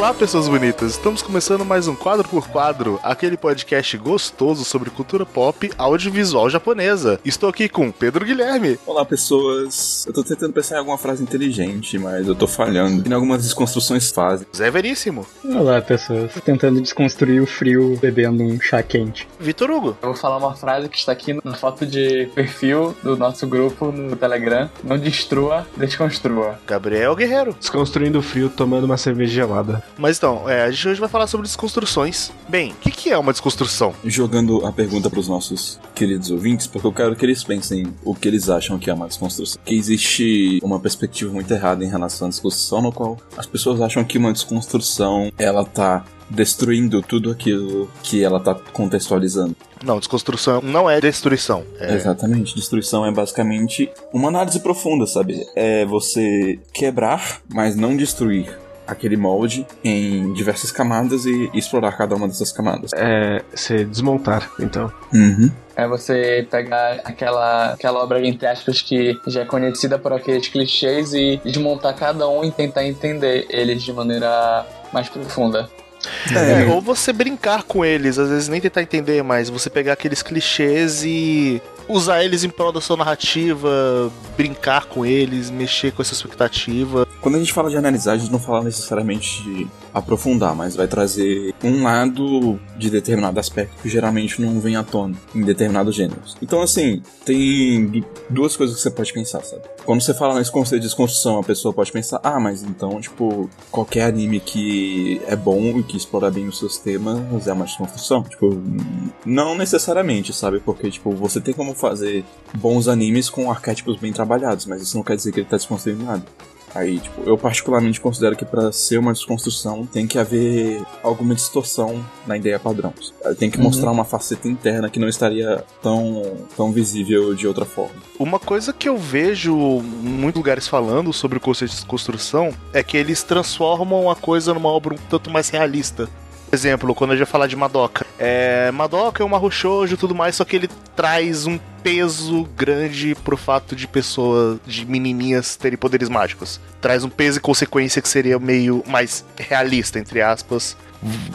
Olá, pessoas bonitas! Estamos começando mais um Quadro por Quadro, aquele podcast gostoso sobre cultura pop audiovisual japonesa. Estou aqui com Pedro Guilherme. Olá, pessoas. Eu tô tentando pensar em alguma frase inteligente, mas eu tô falhando. Em algumas desconstruções fazem. Zé Veríssimo. Olá, pessoas. Tentando desconstruir o frio bebendo um chá quente. Vitor Hugo. Eu vou falar uma frase que está aqui na foto de perfil do nosso grupo no Telegram. Não destrua, desconstrua. Gabriel Guerreiro. Desconstruindo o frio, tomando uma cerveja gelada. Mas então, é, a gente hoje vai falar sobre desconstruções. Bem, o que, que é uma desconstrução? Jogando a pergunta pros nossos queridos ouvintes, porque eu quero que eles pensem o que eles acham que é uma desconstrução. Que existe uma perspectiva muito errada em relação à desconstrução, no qual as pessoas acham que uma desconstrução ela tá destruindo tudo aquilo que ela tá contextualizando. Não, desconstrução não é destruição. É... Exatamente. Destruição é basicamente uma análise profunda, sabe? É você quebrar, mas não destruir aquele molde em diversas camadas e explorar cada uma dessas camadas. É se desmontar, então. Uhum. É você pegar aquela, aquela obra, entre aspas, que já é conhecida por aqueles clichês e desmontar cada um e tentar entender eles de maneira mais profunda. É, ou você brincar com eles, às vezes nem tentar entender, mas você pegar aqueles clichês e usar eles em prol da sua narrativa, brincar com eles, mexer com essa expectativa. Quando a gente fala de analisar, a gente não fala necessariamente de aprofundar, mas vai trazer um lado de determinado aspecto que geralmente não vem à tona em determinados gêneros. Então, assim, tem duas coisas que você pode pensar, sabe? Quando você fala nesse conceito de desconstrução, a pessoa pode pensar, ah, mas então, tipo, qualquer anime que é bom e que explora bem os seus temas é uma desconstrução. Tipo, não necessariamente, sabe? Porque, tipo, você tem como fazer bons animes com arquétipos bem trabalhados, mas isso não quer dizer que ele tá desconstruindo nada. Aí, tipo, eu particularmente considero que para ser uma desconstrução tem que haver alguma distorção na ideia padrão. Tem que uhum. mostrar uma faceta interna que não estaria tão, tão visível de outra forma. Uma coisa que eu vejo muitos lugares falando sobre o conceito de desconstrução é que eles transformam a coisa numa obra um tanto mais realista. Exemplo, quando a gente vai falar de Madoka. É, Madoka é um Mahou Shoujo e tudo mais, só que ele traz um peso grande pro fato de pessoas, de menininhas terem poderes mágicos. Traz um peso e consequência que seria meio mais realista, entre aspas.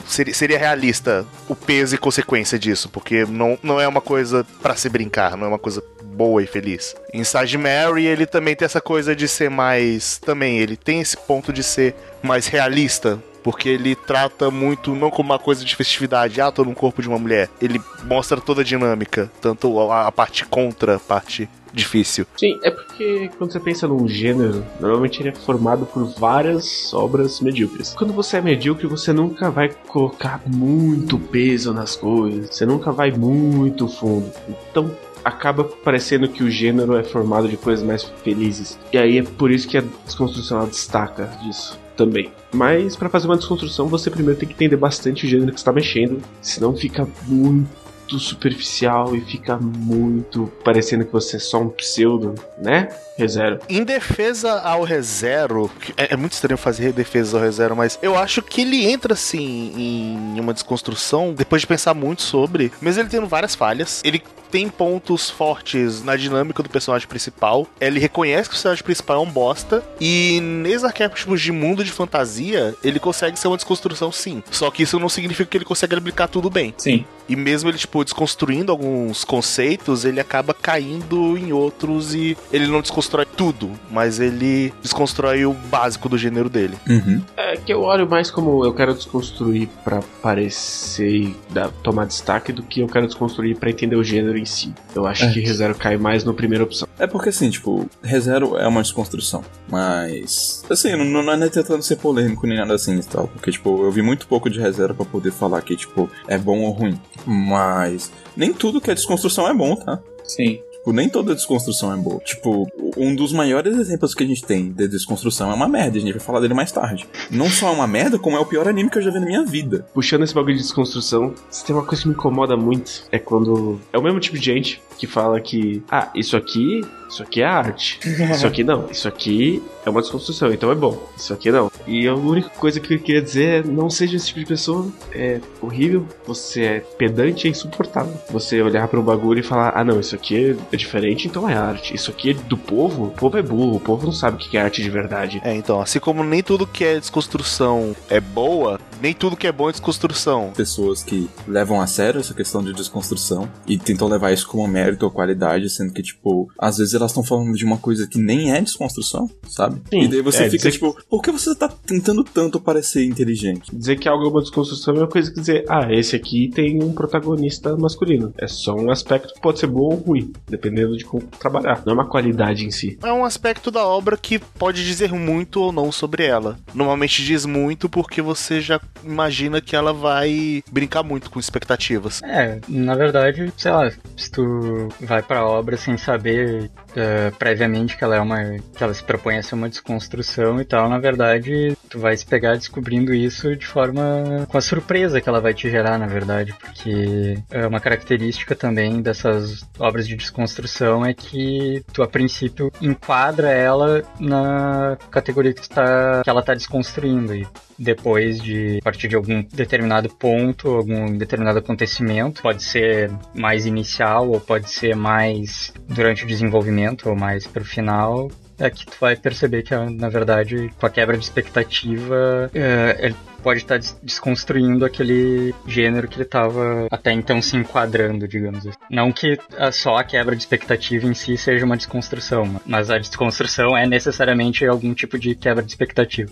Seria, seria realista o peso e consequência disso, porque não, não é uma coisa para se brincar, não é uma coisa boa e feliz. Em Sage Mary, ele também tem essa coisa de ser mais. Também, ele tem esse ponto de ser mais realista porque ele trata muito não como uma coisa de festividade, ah, tô no corpo de uma mulher. Ele mostra toda a dinâmica, tanto a, a parte contra, a parte difícil. Sim, é porque quando você pensa num gênero, normalmente ele é formado por várias obras medíocres. Quando você é medíocre, você nunca vai colocar muito peso nas coisas, você nunca vai muito fundo. Então, acaba parecendo que o gênero é formado de coisas mais felizes. E aí é por isso que a desconstrução destaca disso também. Mas para fazer uma desconstrução, você primeiro tem que entender bastante o gênero que está mexendo, senão fica muito superficial e fica muito parecendo que você é só um pseudo, né? ReZero. Em defesa ao ReZero, é, é muito estranho fazer defesa ao ReZero, mas eu acho que ele entra assim em uma desconstrução depois de pensar muito sobre, mesmo ele tendo várias falhas. Ele tem pontos fortes na dinâmica do personagem principal. Ele reconhece que o personagem principal é um bosta. E nesses arquétipos de mundo de fantasia, ele consegue ser uma desconstrução sim. Só que isso não significa que ele consegue aplicar tudo bem. Sim. E mesmo ele, tipo, desconstruindo alguns conceitos, ele acaba caindo em outros e ele não desconstrói tudo, mas ele desconstrói o básico do gênero dele. Uhum. É que eu olho mais como eu quero desconstruir para parecer e tomar destaque do que eu quero desconstruir para entender o gênero em si. Eu acho é. que ReZero cai mais na primeira opção. É porque assim, tipo, ReZero é uma desconstrução, mas assim, não, não é tentando ser polêmico nem nada assim e tal, porque tipo, eu vi muito pouco de ReZero para poder falar que tipo é bom ou ruim. Mas nem tudo que é desconstrução é bom, tá? Sim. Tipo, nem toda desconstrução é boa. Tipo, um dos maiores exemplos que a gente tem de desconstrução é uma merda, a gente vai falar dele mais tarde. Não só é uma merda, como é o pior anime que eu já vi na minha vida. Puxando esse bagulho de desconstrução, se tem uma coisa que me incomoda muito, é quando é o mesmo tipo de gente que fala que, ah, isso aqui, isso aqui é arte. Isso aqui não. Isso aqui é uma desconstrução, então é bom. Isso aqui não. E a única coisa que eu queria dizer é não seja esse tipo de pessoa. É horrível, você é pedante, é insuportável. Você olhar para um bagulho e falar, ah não, isso aqui é diferente, então é arte. Isso aqui é do povo, o povo é burro, o povo não sabe o que é arte de verdade. É, então, assim como nem tudo que é desconstrução é boa, nem tudo que é bom é desconstrução. Pessoas que levam a sério essa questão de desconstrução e tentam levar isso como mérito ou qualidade, sendo que, tipo, às vezes elas estão falando de uma coisa que nem é desconstrução, sabe? Sim, e daí você é, fica, tipo, por que você tá tentando tanto parecer inteligente? Dizer que algo é uma desconstrução é uma coisa que dizer, ah, esse aqui tem um protagonista masculino. É só um aspecto que pode ser bom ou ruim, dependendo de como trabalhar. Não é uma qualidade em si. É um aspecto da obra que pode dizer muito ou não sobre ela. Normalmente diz muito porque você já imagina que ela vai brincar muito com expectativas. É, na verdade, sei lá, se tu vai pra obra sem saber eh, previamente que ela é uma. que ela se propõe a ser uma desconstrução e tal, na verdade, tu vai se pegar descobrindo isso de forma. com a surpresa que ela vai te gerar, na verdade, porque é uma característica também dessas obras de desconstrução é que tu a princípio enquadra ela na categoria que, tá, que ela tá desconstruindo e depois de a partir de algum determinado ponto, algum determinado acontecimento, pode ser mais inicial ou pode ser mais durante o desenvolvimento ou mais pro final, é que tu vai perceber que na verdade com a quebra de expectativa é, ele pode estar des- desconstruindo aquele gênero que ele estava até então se enquadrando, digamos assim. Não que só a quebra de expectativa em si seja uma desconstrução, mas a desconstrução é necessariamente algum tipo de quebra de expectativa.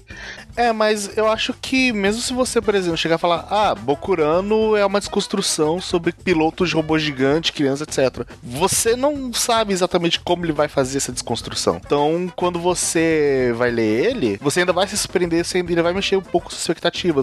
É, mas eu acho que mesmo se você, por exemplo, chegar a falar, ah, Bokurano é uma desconstrução sobre pilotos de robôs gigantes, crianças, etc. Você não sabe exatamente como ele vai fazer essa desconstrução. Então, quando você vai ler ele, você ainda vai se surpreender, você ainda vai mexer um pouco com suas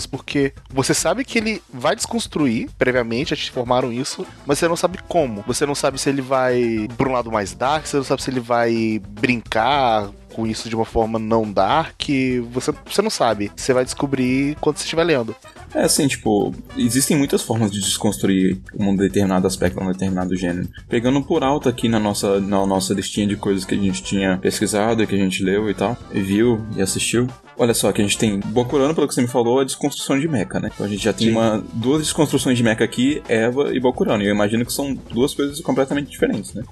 porque você sabe que ele vai desconstruir previamente, já te informaram isso, mas você não sabe como. Você não sabe se ele vai por um lado mais dark, você não sabe se ele vai brincar com isso de uma forma não dark, você, você não sabe. Você vai descobrir quando você estiver lendo. É assim, tipo, existem muitas formas de desconstruir um determinado aspecto, um determinado gênero. Pegando por alto aqui na nossa, na nossa listinha de coisas que a gente tinha pesquisado, que a gente leu e tal, e viu e assistiu. Olha só, que a gente tem Bokurano, pelo que você me falou, a desconstrução de mecha, né? Então a gente já tem uma, duas desconstruções de mecha aqui, Eva e Bokurano. E eu imagino que são duas coisas completamente diferentes, né?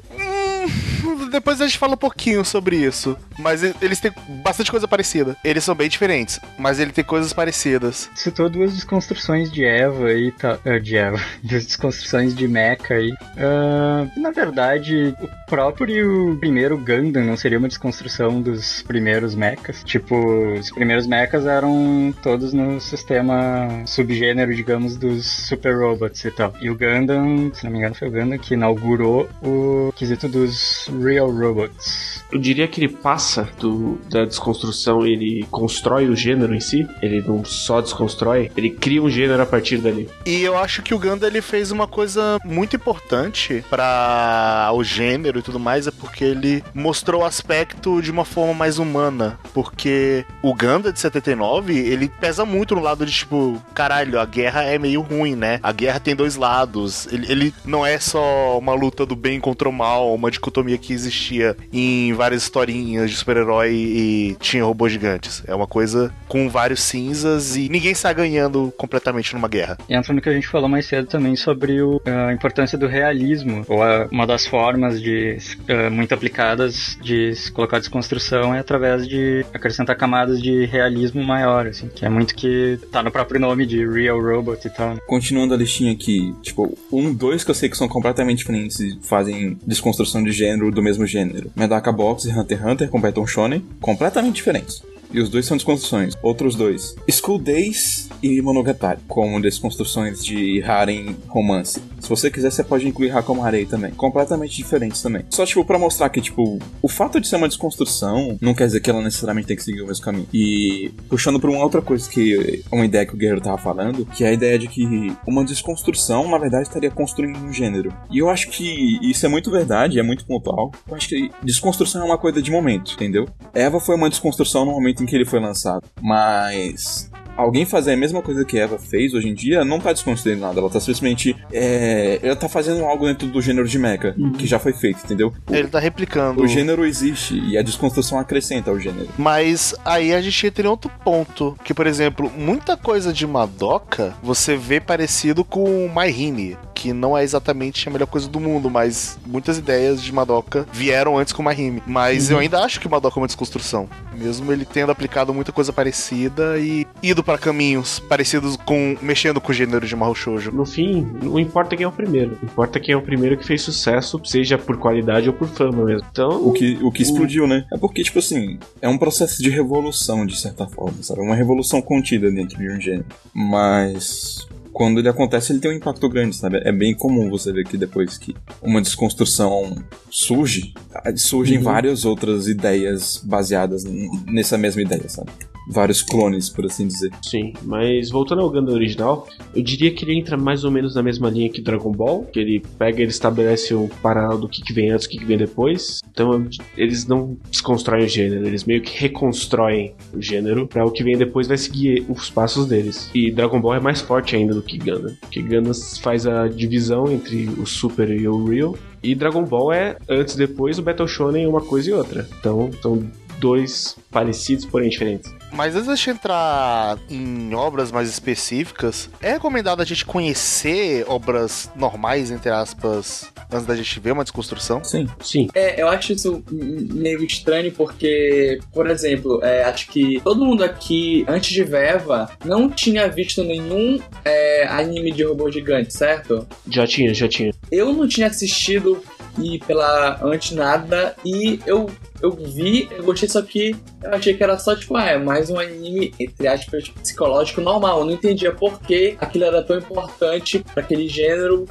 Depois a gente fala um pouquinho sobre isso. Mas eles têm bastante coisa parecida. Eles são bem diferentes, mas ele tem coisas parecidas. Citou duas desconstruções de Eva e tá, eh, de Eva, duas desconstruções de Mecha aí. Ah, na verdade, o próprio primeiro Gundam não seria uma desconstrução dos primeiros mechas. Tipo, os primeiros mechas eram todos no sistema subgênero, digamos, dos super robots e tal. E o Gundam, se não me engano, foi o Gundam que inaugurou o quesito dos real robots. Eu diria que ele passa do, da desconstrução, ele constrói o gênero em si. Ele não só desconstrói, ele cria um gênero a partir dali. E eu acho que o Ganda ele fez uma coisa muito importante para o gênero e tudo mais, é porque ele mostrou o aspecto de uma forma mais humana. Porque o Ganda de 79, ele pesa muito no lado de tipo, caralho, a guerra é meio ruim, né? A guerra tem dois lados. Ele, ele não é só uma luta do bem contra o mal, uma dicotomia que existia em várias historinhas de super-herói e tinha robôs gigantes. É uma coisa com vários cinzas e ninguém está ganhando completamente numa guerra. Entra no que a gente falou mais cedo também sobre o- a importância do realismo, ou a- uma das formas de eh, muito aplicadas de se colocar desconstrução é através de acrescentar camadas de realismo maior, assim, que é muito que tá no próprio nome de Real Robot e tal. né? Continuando a listinha aqui, tipo, um, dois que eu sei que são completamente diferentes e fazem desconstrução de gênero do mesmo gênero. Medaka Box e Hunter x Hunter completam Shonen, completamente diferentes. E os dois são desconstruções. Outros dois, School Days e Monogatari, como desconstruções de harem romance. Se você quiser, você pode incluir Hakomarei também. Completamente diferentes também. Só, tipo, pra mostrar que, tipo, o fato de ser uma desconstrução não quer dizer que ela necessariamente tem que seguir o mesmo caminho. E puxando pra uma outra coisa que uma ideia que o Guerreiro tava falando, que é a ideia de que uma desconstrução, na verdade, estaria construindo um gênero. E eu acho que isso é muito verdade, é muito pontual. Eu acho que desconstrução é uma coisa de momento, entendeu? Eva foi uma desconstrução no momento em que ele foi lançado. Mas alguém fazer a mesma coisa que Eva fez hoje em dia não tá desconstruindo nada. Ela tá simplesmente. É, ela tá fazendo algo dentro do gênero de mecha, que já foi feito, entendeu? Ele tá replicando. O gênero existe e a desconstrução acrescenta ao gênero. Mas aí a gente entra em outro ponto. Que, por exemplo, muita coisa de Madoka você vê parecido com My Hime. Que não é exatamente a melhor coisa do mundo, mas muitas ideias de Madoka vieram antes com Mahime. Mas eu ainda acho que Madoka é uma desconstrução. Mesmo ele tendo aplicado muita coisa parecida e ido para caminhos parecidos com. mexendo com o gênero de Mahou Shoujo. No fim, não importa quem é o primeiro. Importa quem é o primeiro que fez sucesso, seja por qualidade ou por fama mesmo. Então. O que, o que explodiu, né? É porque, tipo assim, é um processo de revolução, de certa forma, sabe? Uma revolução contida dentro de um gênero. Mas quando ele acontece, ele tem um impacto grande, sabe? É bem comum você ver que depois que uma desconstrução surge, surgem Uhum. várias outras ideias baseadas nessa mesma ideia, sabe? Vários clones, por assim dizer. Sim, mas voltando ao Gundam original, eu diria que ele entra mais ou menos na mesma linha que Dragon Ball, que ele pega e ele estabelece o paralelo do que, que vem antes e o que, que vem depois. Então eles não desconstroem o gênero, eles meio que reconstroem o gênero para o que vem depois vai seguir os passos deles. E Dragon Ball é mais forte ainda do que Gundam, porque Gundam faz a divisão entre o Super e o Real. E Dragon Ball é antes e depois o Battle Shonen uma coisa e outra. Então são dois parecidos, porém diferentes. Mas antes de a gente entrar em obras mais específicas, é recomendado a gente conhecer obras normais, entre aspas, antes da gente ver uma desconstrução? Sim. Sim, É, eu acho isso meio estranho porque, por exemplo, é, acho que todo mundo aqui, antes de Veva, não tinha visto nenhum é, anime de robô gigante, certo? já tinha, já tinha. Eu não tinha assistido e pela antes nada e eu eu vi, eu gostei, só que eu achei que era só, tipo, ah, é mais um anime, entre aspas, psicológico normal. Eu não entendia por que aquilo era tão importante pra aquele gênero,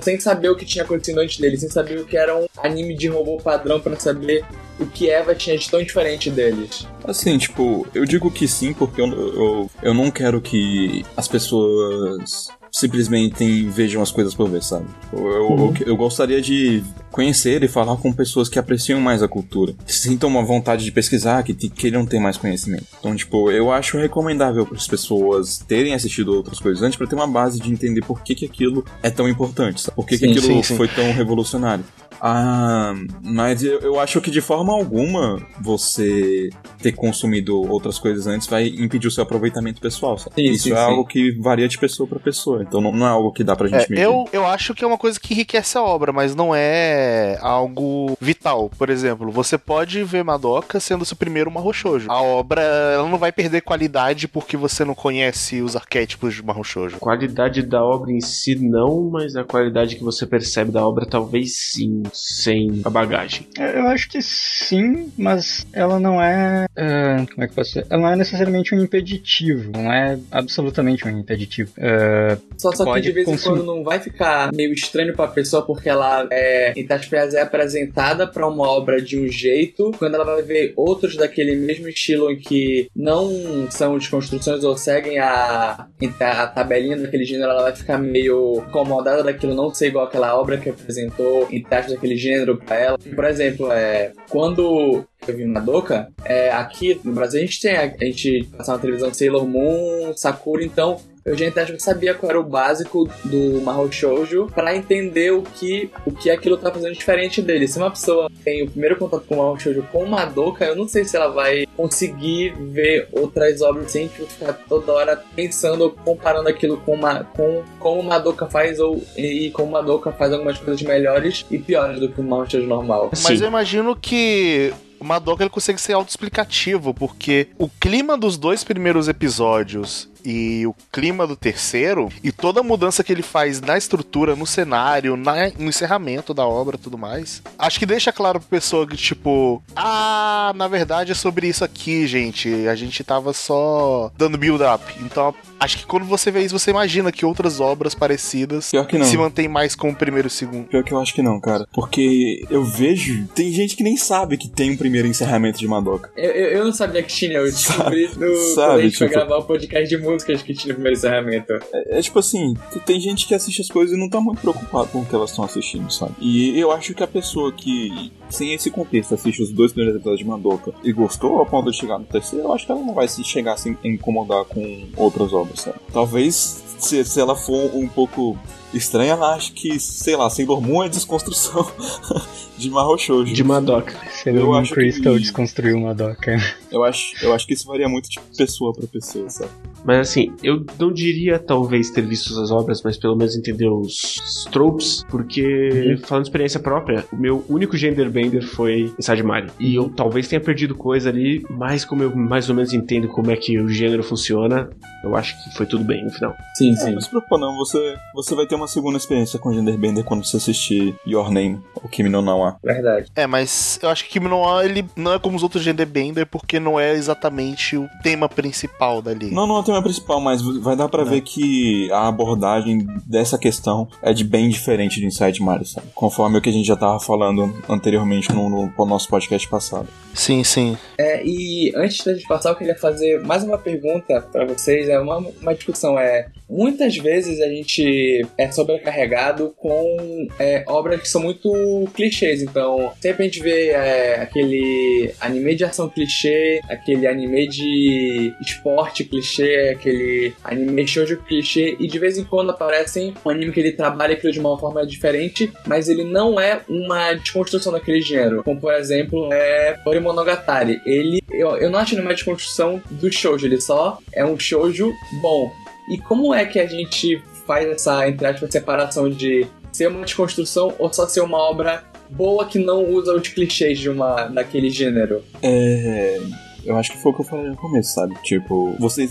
sem saber o que tinha acontecido antes dele, sem saber o que era um anime de robô padrão pra saber o que Eva tinha de tão diferente deles. Assim, tipo, eu digo que sim porque eu, eu, eu não quero que as pessoas simplesmente vejam as coisas por ver, sabe? Eu, eu, eu gostaria de conhecer e falar com pessoas que apreciam mais a cultura, que sintam uma vontade de pesquisar, que te- queiram ter mais conhecimento. Então, tipo, eu acho recomendável para as pessoas terem assistido outras coisas antes para ter uma base de entender por que, que aquilo é tão importante, sabe? Por que, que Sim, aquilo sim, sim. foi tão revolucionário. Ah, mas eu, eu acho que de forma alguma você ter consumido outras coisas antes vai impedir o seu aproveitamento pessoal. sabe? Sim, Isso sim, é sim. algo que varia de pessoa para pessoa, então não, não é algo que dá pra gente É, medir. eu, eu acho que é uma coisa que enriquece a obra, mas não é algo vital. Por exemplo, você pode ver Madoka sendo seu primeiro Mahou Shoujo. A obra ela não vai perder qualidade porque você não conhece os arquétipos de Mahou Shoujo. qualidade da obra em si não, mas a qualidade que você percebe da obra talvez sim, sem a bagagem. É, Eu acho que sim, mas ela não é. ah, como é que posso dizer? Ela não é necessariamente um impeditivo. Não é absolutamente um impeditivo. Ah, Só, só que de vez em consumir. quando não vai ficar meio estranho pra pessoa porque ela é, em aspas, é apresentada pra uma obra de um jeito, quando ela vai ver outros daquele mesmo estilo em que não são desconstruções ou seguem a, a tabelinha daquele gênero, ela vai ficar meio incomodada daquilo não ser igual aquela obra que apresentou em aspas, daquele gênero pra ela. Por exemplo, é, quando eu vi Madoka, é, aqui no Brasil a gente tem, a, a gente passa na televisão Sailor Moon, Sakura, então eu já acho que sabia qual era o básico do Mahou Shoujo pra entender o que, o que aquilo tá fazendo diferente dele. Se uma pessoa tem o primeiro contato com o Mahou Shoujo com Madoka, eu não sei se ela vai conseguir ver outras obras sem tipo, ficar toda hora pensando ou comparando aquilo com, uma, com como Madoka faz ou e como Madoka faz algumas coisas melhores e piores do que o Mahou Shoujo normal. Mas Sim. eu imagino que o Madoka ele consegue ser autoexplicativo, porque o clima dos dois primeiros episódios e o clima do terceiro, e toda a mudança que ele faz na estrutura, no cenário, na- no encerramento da obra e tudo mais, acho que deixa claro pra pessoa que, tipo, ah, na verdade é sobre isso aqui, gente. A gente tava só dando build-up. Então, acho que quando você vê isso, você imagina que outras obras parecidas Pior que não. se mantêm mais com o primeiro e o segundo. Pior que eu acho que não, cara. Porque eu vejo. Tem gente que nem sabe que tem um primeiro encerramento de Madoka. Eu, eu, eu não sabia que tinha, eu descobri no, quando sabe, a gente foi tipo- gravar o podcast de músicas que tinha no primeiro encerramento. É, é tipo assim, tem gente que assiste as coisas e não tá muito preocupado com o que elas estão assistindo, sabe? E eu acho que a pessoa que, sem esse contexto, assiste os dois primeiros episódios de Madoka e gostou ao ponto de chegar no terceiro, eu acho que ela não vai se chegar a se incomodar com outras obras, sabe? Talvez se, se ela for um pouco estranha, ela ache que, sei lá, Sailor Moon é desconstrução de Mahou Shoujo. De Madoka. Sailor Eu Moon acho que- Crystal desconstruiu uma doca. Eu acho, eu acho que isso varia muito de pessoa pra pessoa, sabe? Mas assim, eu não diria talvez ter visto as obras, mas pelo menos entender os, tropes, porque, falando de experiência própria, o meu único genderbender foi Inside Mario. E eu talvez tenha perdido coisa ali, mas como eu mais ou menos entendo como é que o gênero funciona, eu acho que foi tudo bem no final. Sim, É, sim. não se preocupa não, você, você vai ter uma segunda experiência com Genderbender quando você assistir Your Name, ou Kimi no Nawa. Verdade. É, mas eu acho que Kimi no A, ele não é como os outros Genderbender porque não é exatamente o tema principal dali. Não, não é o tema principal, mas vai dar pra ver que a abordagem dessa questão é de bem diferente de Inside Mario, sabe? Conforme o que a gente já tava falando anteriormente no, no- no nosso podcast passado. Sim, sim. É, e antes da gente passar, eu queria fazer mais uma pergunta pra vocês. É uma, uma discussão. É muitas vezes a gente é sobrecarregado com é, obras que são muito clichês. Então, sempre a gente vê é, aquele anime de ação clichê, aquele anime de esporte clichê, aquele anime shoujo clichê, e de vez em quando aparecem um anime que ele trabalha aquilo de uma forma diferente, mas ele não é uma desconstrução daquele gênero. Como, por exemplo, é Tori Monogatari. Ele, eu, eu não acho ele uma desconstrução do shoujo, ele só é um shoujo bom. E como é que a gente faz essa, entre aspas, separação de ser uma desconstrução ou só ser uma obra boa que não usa os clichês de uma daquele gênero? É. Eu acho que foi o que eu falei no começo, sabe? Tipo, vocês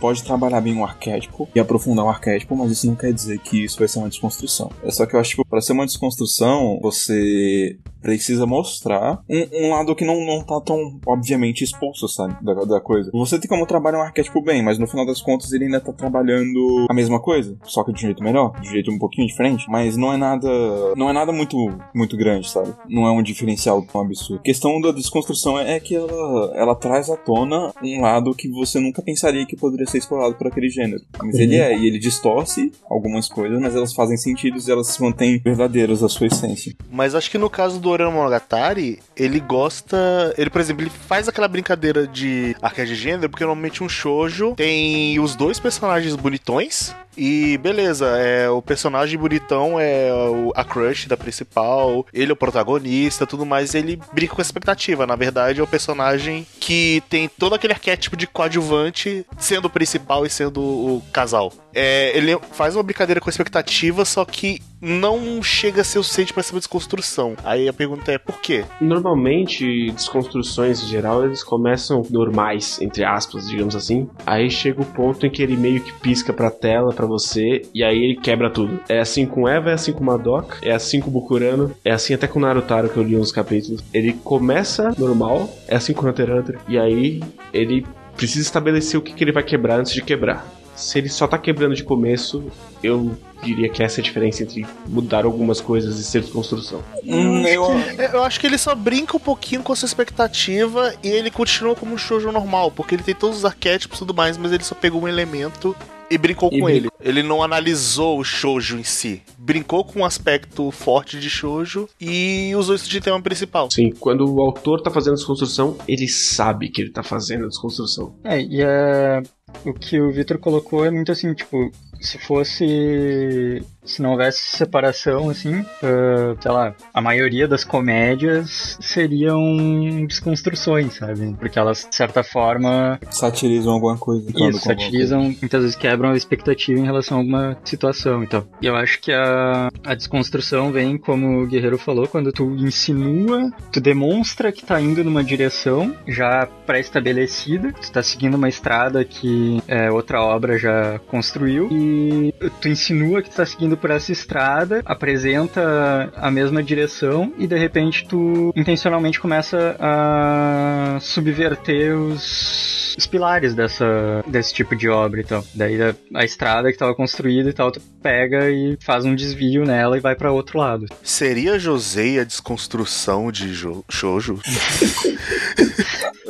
pode trabalhar bem um arquétipo e aprofundar um arquétipo, mas isso não quer dizer que isso vai ser uma desconstrução. É só que eu acho que pra ser uma desconstrução, você precisa mostrar um, um lado que não, não tá tão obviamente exposto, sabe? Da, da coisa. Você tem como trabalhar um arquétipo bem, mas no final das contas ele ainda tá trabalhando a mesma coisa, só que de um jeito melhor, de um jeito um pouquinho diferente, mas não é nada. Não é nada muito, muito grande, sabe? Não é um diferencial tão absurdo. A questão da desconstrução é, é que ela, ela traz à tona um lado que você nunca pensaria que poderia ser explorado por aquele gênero. Mas ele é, e ele distorce algumas coisas, mas elas fazem sentido e elas se mantêm verdadeiras à sua essência. Mas acho que no caso do Orano Monogatari, ele gosta. Ele, por exemplo, ele faz aquela brincadeira de arcade de gênero, porque normalmente um shoujo tem os dois personagens bonitões. E beleza, é, o personagem bonitão é o- a crush da principal, ele é o protagonista, tudo mais, ele brinca com a expectativa. Na verdade, é o personagem que tem todo aquele arquétipo de coadjuvante sendo o principal e sendo o casal. É, ele faz uma brincadeira com a expectativa, só que não chega a ser o suficiente pra ser uma desconstrução. Aí a pergunta é por quê? Normalmente, desconstruções em geral, eles começam normais, entre aspas, digamos assim. Aí chega o ponto em que ele meio que pisca pra tela, pra você, e aí ele quebra tudo. É assim com Eva, é assim com Madoka, é assim com Bukurano, é assim até com Narutaro que eu li uns capítulos. Ele começa normal, é assim com Hunter Hunter, e aí ele precisa estabelecer o que, que ele vai quebrar antes de quebrar. Se ele só tá quebrando de começo, eu diria que essa é a diferença entre mudar algumas coisas e ser desconstrução. Hum, eu, Eu acho que ele só brinca um pouquinho com essa expectativa e ele continua como um shoujo normal, porque ele tem todos os arquétipos e tudo mais, mas ele só pegou um elemento e brincou E com brincou. ele. Ele não analisou o shoujo em si. Brincou com um aspecto forte de shoujo e usou isso de tema principal. Sim, quando o autor tá fazendo desconstrução, ele sabe que ele tá fazendo desconstrução. É, e é, o que o Victor colocou é muito assim, tipo, se fosse. Se não houvesse separação, assim, ah, sei lá, a maioria das comédias seriam desconstruções, sabe? Porque elas, de certa forma, satirizam alguma coisa. isso, satirizam, muitas vezes quebram a expectativa em relação a alguma situação. Então, e eu acho que a, a desconstrução vem, como o Guerreiro falou, quando tu insinua, tu demonstra que tá indo numa direção já pré-estabelecida, tu tá seguindo uma estrada que é, outra obra já construiu, e tu insinua que tu tá seguindo por essa estrada, apresenta a mesma direção, e de repente tu intencionalmente começa a subverter os, os pilares dessa, desse tipo de obra e tal. Daí a, a estrada que tava construída e tal, tu pega e faz um desvio nela e vai pra outro lado. Seria Josei a desconstrução de jo shoujo?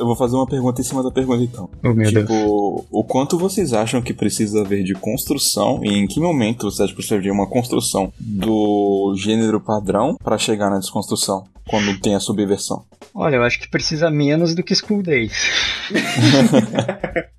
Eu vou fazer uma pergunta em cima da pergunta então. Oh meu Deus. tipo, o quanto vocês acham que precisa haver de construção e em que momento você acha que precisa haver uma construção do gênero padrão pra chegar na desconstrução? Quando tem a subversão. Olha, eu acho que precisa menos do que School Days.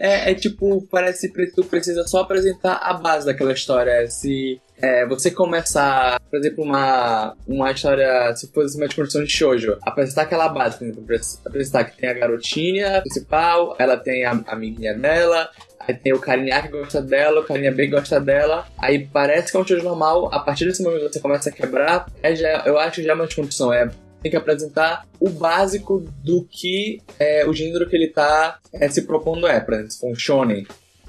É, é tipo, parece que tu precisa só apresentar a base daquela história. Se é, você começar, por exemplo, uma, uma história, se fosse uma construção de shoujo, apresentar aquela base, por exemplo, apresentar que tem a garotinha principal, ela tem a, amiguinha dela, aí tem o carinha que gosta dela, o carinha B gosta dela, aí parece que é um shoujo normal, a partir desse momento você começa a quebrar, é já, eu acho que já é uma desconstrução, é tem que apresentar o básico do que é, o gênero que ele está é, se propondo é. Por exemplo, um shonen,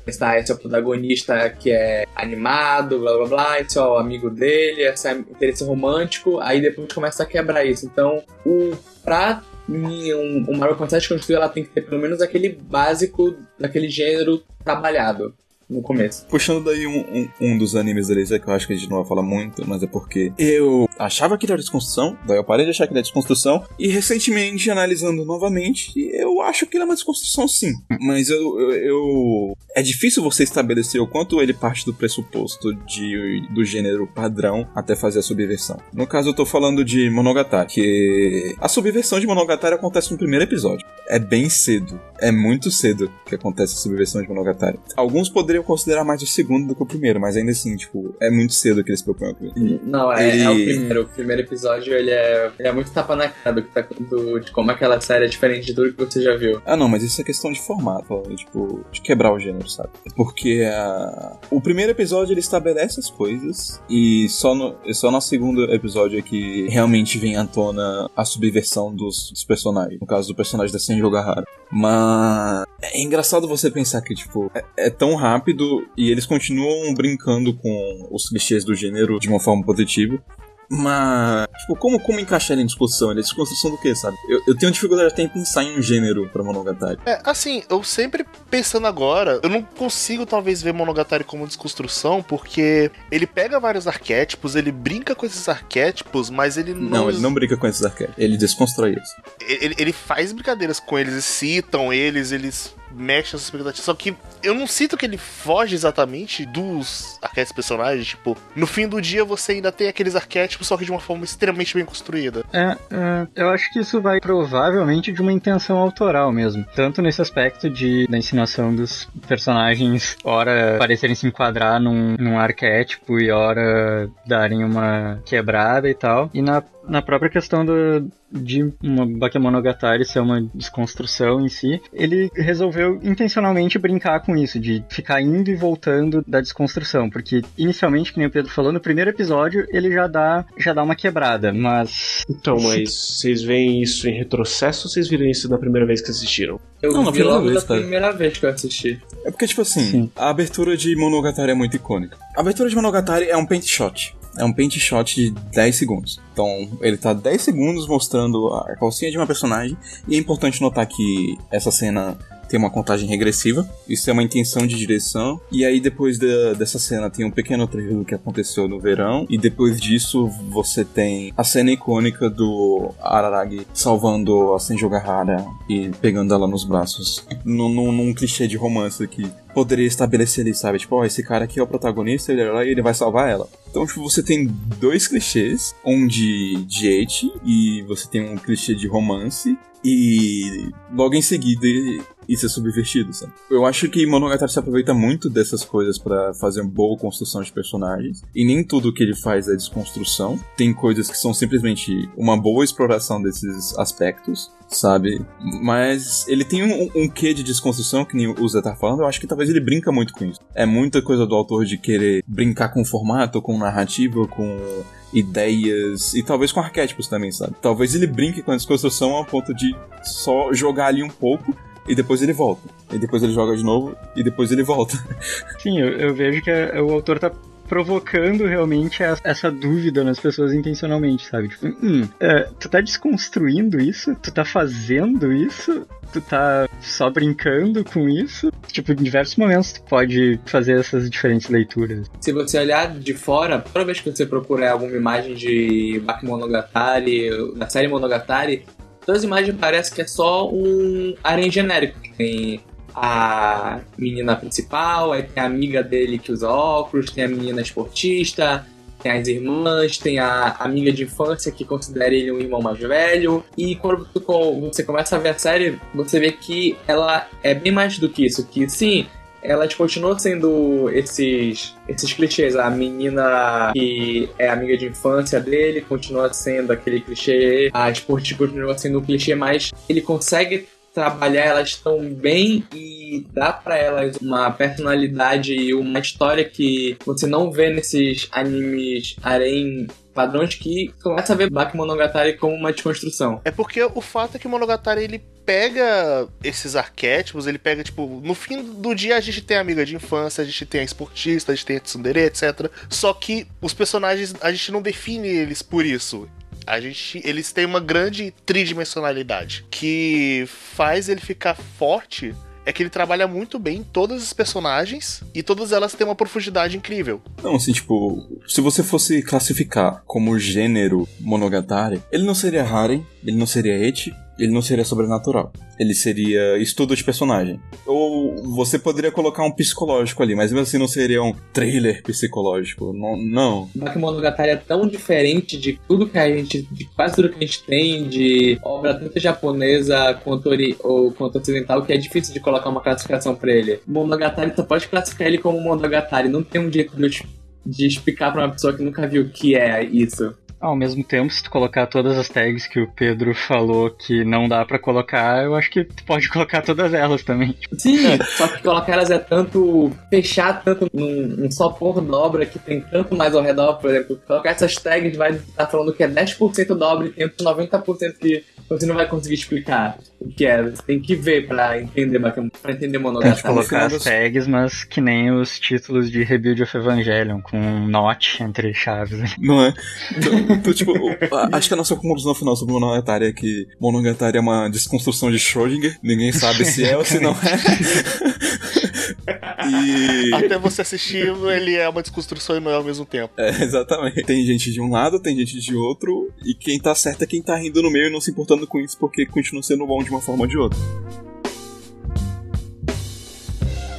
está esse é o protagonista que é animado, blá blá blá, esse é o amigo dele, esse é o interesse romântico, aí depois começa a quebrar isso. Então, o pra mim, um, um Marvel Fantasy construir, ela tem que ter pelo menos aquele básico daquele gênero trabalhado no começo. Puxando daí um, um, um dos animes é que eu acho que a gente não vai falar muito, mas é porque eu achava que ele era desconstrução, daí eu parei de achar que ele era desconstrução, e recentemente, analisando novamente, eu acho que ele é uma desconstrução sim. Mas eu, eu, eu... É difícil você estabelecer o quanto ele parte do pressuposto de, do gênero padrão até fazer a subversão. No caso, eu tô falando de Monogatari, que a subversão de Monogatari acontece no primeiro episódio. É bem cedo. É muito cedo que acontece a subversão de Monogatari. Alguns poderiam eu considerar mais o segundo do que o primeiro, mas ainda assim, tipo, é muito cedo que eles propõem o primeiro. Não, é, ele... é, o primeiro. O primeiro episódio, ele é, ele é muito tapa na cara do, tá, do, de como aquela série é diferente de tudo que você já viu. Ah, não, mas isso é questão de formato, tipo, de quebrar o gênero, sabe? Porque uh, o primeiro episódio, ele estabelece as coisas e só no, só no segundo episódio é que realmente vem à tona a subversão dos, dos personagens. No caso do personagem da Senjo Gahara. Mas é engraçado você pensar que, tipo, é, é tão rápido rápido e eles continuam brincando com os clichês do gênero de uma forma positiva. Mas, tipo, como, como encaixar ele em discussão? Ele é desconstrução do que, sabe? Eu, eu tenho dificuldade até em pensar em um gênero pra Monogatari. É, assim, eu sempre pensando agora, eu não consigo talvez ver Monogatari como desconstrução, porque ele pega vários arquétipos, ele brinca com esses arquétipos, mas ele não. Não, ele não brinca com esses arquétipos, ele desconstrói eles. Ele, ele faz brincadeiras com eles, citam eles, eles mexe as expectativas. Só que eu não sinto que ele foge exatamente dos arquétipos personagens. Tipo, no fim do dia você ainda tem aqueles arquétipos, só que de uma forma extremamente bem construída. É, é eu acho que isso vai provavelmente de uma intenção autoral mesmo. Tanto nesse aspecto de da ensinação dos personagens, ora parecerem se enquadrar num, num arquétipo e ora darem uma quebrada e tal. E na na própria questão do, de uma Bakemonogatari ser uma desconstrução em si, ele resolveu intencionalmente brincar com isso, de ficar indo e voltando da desconstrução, porque inicialmente, que nem o Pedro falou, no primeiro episódio ele já dá, já dá uma quebrada, mas... Então, mas vocês veem isso em retrocesso ou vocês viram isso na primeira vez que assistiram? Eu não, vi logo vez, da primeira vez que eu assisti. É porque, tipo assim, Sim. a abertura de Monogatari é muito icônica. A abertura de Monogatari é um paint shot é um paint shot de 10 segundos. Então, ele tá 10 segundos mostrando a calcinha de uma personagem. E é importante notar que essa cena tem uma contagem regressiva. Isso é uma intenção de direção. E aí, depois da, dessa cena, tem um pequeno do que aconteceu no verão. E depois disso, você tem a cena icônica do Araragi salvando a Senjo Gahara e pegando ela nos braços. Num, num, num clichê de romance que poderia estabelecer ali, sabe? Tipo, ó, oh, esse cara aqui é o protagonista, ele é ele vai salvar ela. Então, tipo, você tem dois clichês, um de date e você tem um clichê de romance e logo em seguida isso é subvertido, sabe? Eu acho que Monogatari se aproveita muito dessas coisas para fazer uma boa construção de personagens. E nem tudo que ele faz é desconstrução. Tem coisas que são simplesmente uma boa exploração desses aspectos, sabe? Mas ele tem um, um quê de desconstrução, que nem o Zé tá falando, eu acho que talvez ele brinca muito com isso. É muita coisa do autor de querer brincar com o formato, com narrativa, com ideias e talvez com arquétipos também, sabe? Talvez ele brinque com a desconstrução ao ponto de só jogar ali um pouco e depois ele volta. E depois ele joga de novo e depois ele volta. Sim, eu, eu vejo que a, o autor tá provocando realmente essa dúvida nas pessoas intencionalmente, sabe? Tipo, hum, é, tu tá desconstruindo isso? Tu tá fazendo isso? Tu tá só brincando com isso? Tipo, em diversos momentos tu pode fazer essas diferentes leituras. Se você olhar de fora, toda vez que você procurar alguma imagem de Bakemonogatari, da série Monogatari, todas as imagens parecem que é só um harém genérico. Tem a menina principal, aí tem a amiga dele que usa óculos, tem a menina esportista, tem as irmãs, tem a amiga de infância que considera ele um irmão mais velho. E quando você começa a ver a série, você vê que ela é bem mais do que isso. Que sim, ela continua sendo esses, esses clichês. A menina que é amiga de infância dele continua sendo aquele clichê. A esporte continua sendo um clichê, mas ele consegue trabalhar elas tão bem e dá para elas uma personalidade e uma história que você não vê nesses animes harem padrões que começa a ver Bakemonogatari como uma desconstrução. É porque o fato é que o Monogatari ele pega esses arquétipos, ele pega, tipo, no fim do dia a gente tem a amiga de infância, a gente tem a esportista, a gente tem a tsundere, etc. Só que os personagens, a gente não define eles por isso. A gente, eles têm uma grande tridimensionalidade que faz ele ficar forte é que ele trabalha muito bem em todas as personagens e todas elas têm uma profundidade incrível. Não, assim, tipo, se você fosse classificar como gênero Monogatari, ele não seria Harem, ele não seria Eti, ele não seria sobrenatural. Ele seria estudo de personagem. Ou você poderia colocar um psicológico ali, mas mesmo assim não seria um trailer psicológico. Não. não. Bakemonogatari é tão diferente de tudo que a gente. de quase tudo que a gente tem, de obra tanto japonesa quanto, ori, ou, quanto ocidental, que é difícil de colocar uma classificação pra ele. Monogatari, tu pode classificar ele como Monogatari. Não tem um jeito de, de explicar pra uma pessoa que nunca viu o que é isso. Ao mesmo tempo, se tu colocar todas as tags que o Pedro falou que não dá para colocar, eu acho que tu pode colocar todas elas também. Sim, só que colocar elas é tanto fechar tanto num, num só ponto da obra que tem tanto mais ao redor, por exemplo. Colocar essas tags vai estar tá falando que é 10% da obra e tem 90% que você não vai conseguir explicar o que é. Você tem que ver pra entender, pra entender Monogatari. Pode colocar as tags, mas que nem os títulos de Rebuild of Evangelion, com um not entre chaves. Não é? Então, então, tipo, acho que a nossa conclusão final sobre Monogatari é que Monogatari é uma desconstrução de Schrödinger. Ninguém sabe se é ou se não é. E... Até você assistir, ele é uma desconstrução e não é ao mesmo tempo. É, exatamente. Tem gente de um lado, tem gente de outro, e quem tá certo é quem tá rindo no meio e não se importando com isso porque continua sendo bom de uma forma ou de outra.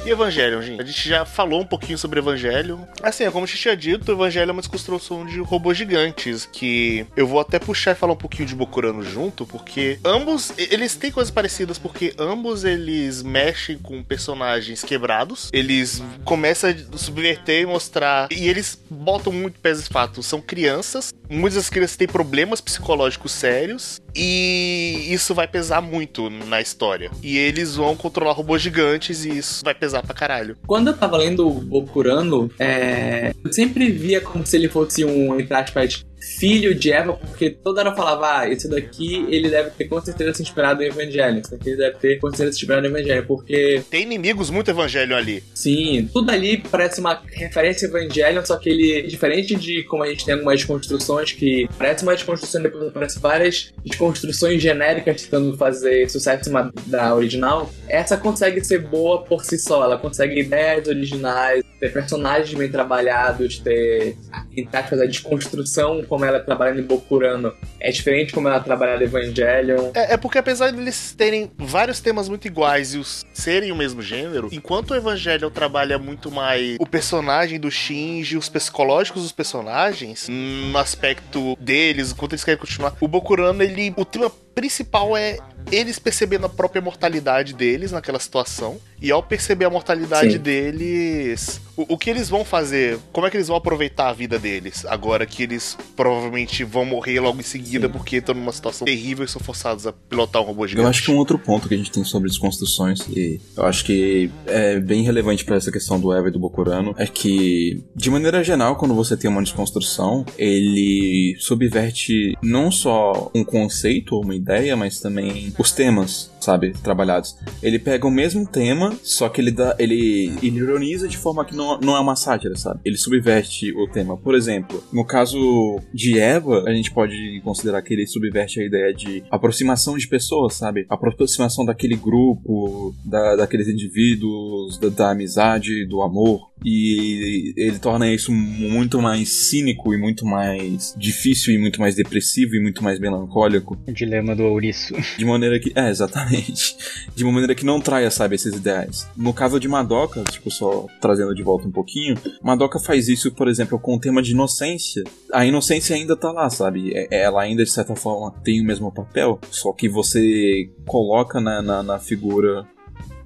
E Evangelion, gente? A gente já falou um pouquinho sobre Evangelion. Assim, como a gente tinha dito, o Evangelion é uma desconstrução de robôs gigantes, que eu vou até puxar e falar um pouquinho de Bokurano junto, porque ambos, eles têm coisas parecidas, porque ambos eles mexem com personagens quebrados, eles começam a subverter e mostrar, e eles botam muito peso de fato, são crianças, muitas das crianças têm problemas psicológicos sérios, e isso vai pesar muito na história. E eles vão controlar robôs gigantes e isso vai pesar pra caralho. Quando eu tava lendo o Bokurano, é... eu sempre via como se ele fosse um, entre aspas, filho de Eva, porque toda hora falava, ah, esse daqui ele deve ter com certeza se inspirado em Evangelho, esse daqui ele deve ter com certeza se inspirado em Evangelho, porque... Tem inimigos muito Evangelho ali. Sim, tudo ali parece uma referência a Evangelho, só que ele, diferente de como a gente tem algumas construções que parece uma desconstrução, depois aparece várias desconstruções genéricas tentando fazer sucesso cima da original, essa consegue ser boa por si só, ela consegue ideias originais, ter personagens bem trabalhados, ter, entre aspas, a desconstrução como ela trabalha em Bokurano é diferente como ela trabalha no Evangelion. É, é, porque apesar de eles terem vários temas muito iguais e os serem o mesmo gênero, enquanto o Evangelion trabalha muito mais o personagem do Shinji, os psicológicos dos personagens, no aspecto deles, enquanto eles querem continuar, o Bokurano, ele. O tema principal é eles percebendo a própria mortalidade deles naquela situação. E ao perceber a mortalidade Sim. deles, o, o, que eles vão fazer? Como é que eles vão aproveitar a vida deles? Agora que eles provavelmente vão morrer logo em seguida Sim. porque estão numa situação terrível e são forçados a pilotar um robô gigante. Eu acho que um outro ponto que a gente tem sobre desconstruções, e eu acho que é bem relevante para essa questão do Eva e do Bokurano, é que, de maneira geral, quando você tem uma desconstrução, ele subverte não só um conceito ou uma ideia, mas também os temas, sabe, trabalhados. Ele pega o mesmo tema, só que ele dá, ele, ele ironiza de forma que não, não é uma sátira, sabe? Ele subverte o tema. Por exemplo, no caso de Eva, a gente pode considerar que ele subverte a ideia de aproximação de pessoas, sabe? A aproximação daquele grupo, da, daqueles indivíduos, da, da amizade, do amor. E ele torna isso muito mais cínico e muito mais difícil e muito mais depressivo e muito mais melancólico. O dilema do ouriço. De maneira que. É, exatamente. De uma maneira que não traia, sabe, esses ideais. No caso de Madoka, tipo, só trazendo de volta um pouquinho, Madoka faz isso, por exemplo, com o tema de inocência. A inocência ainda tá lá, sabe? É, ela ainda, de certa forma, tem o mesmo papel, só que você coloca na, na, na figura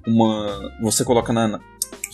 uma. Você coloca na,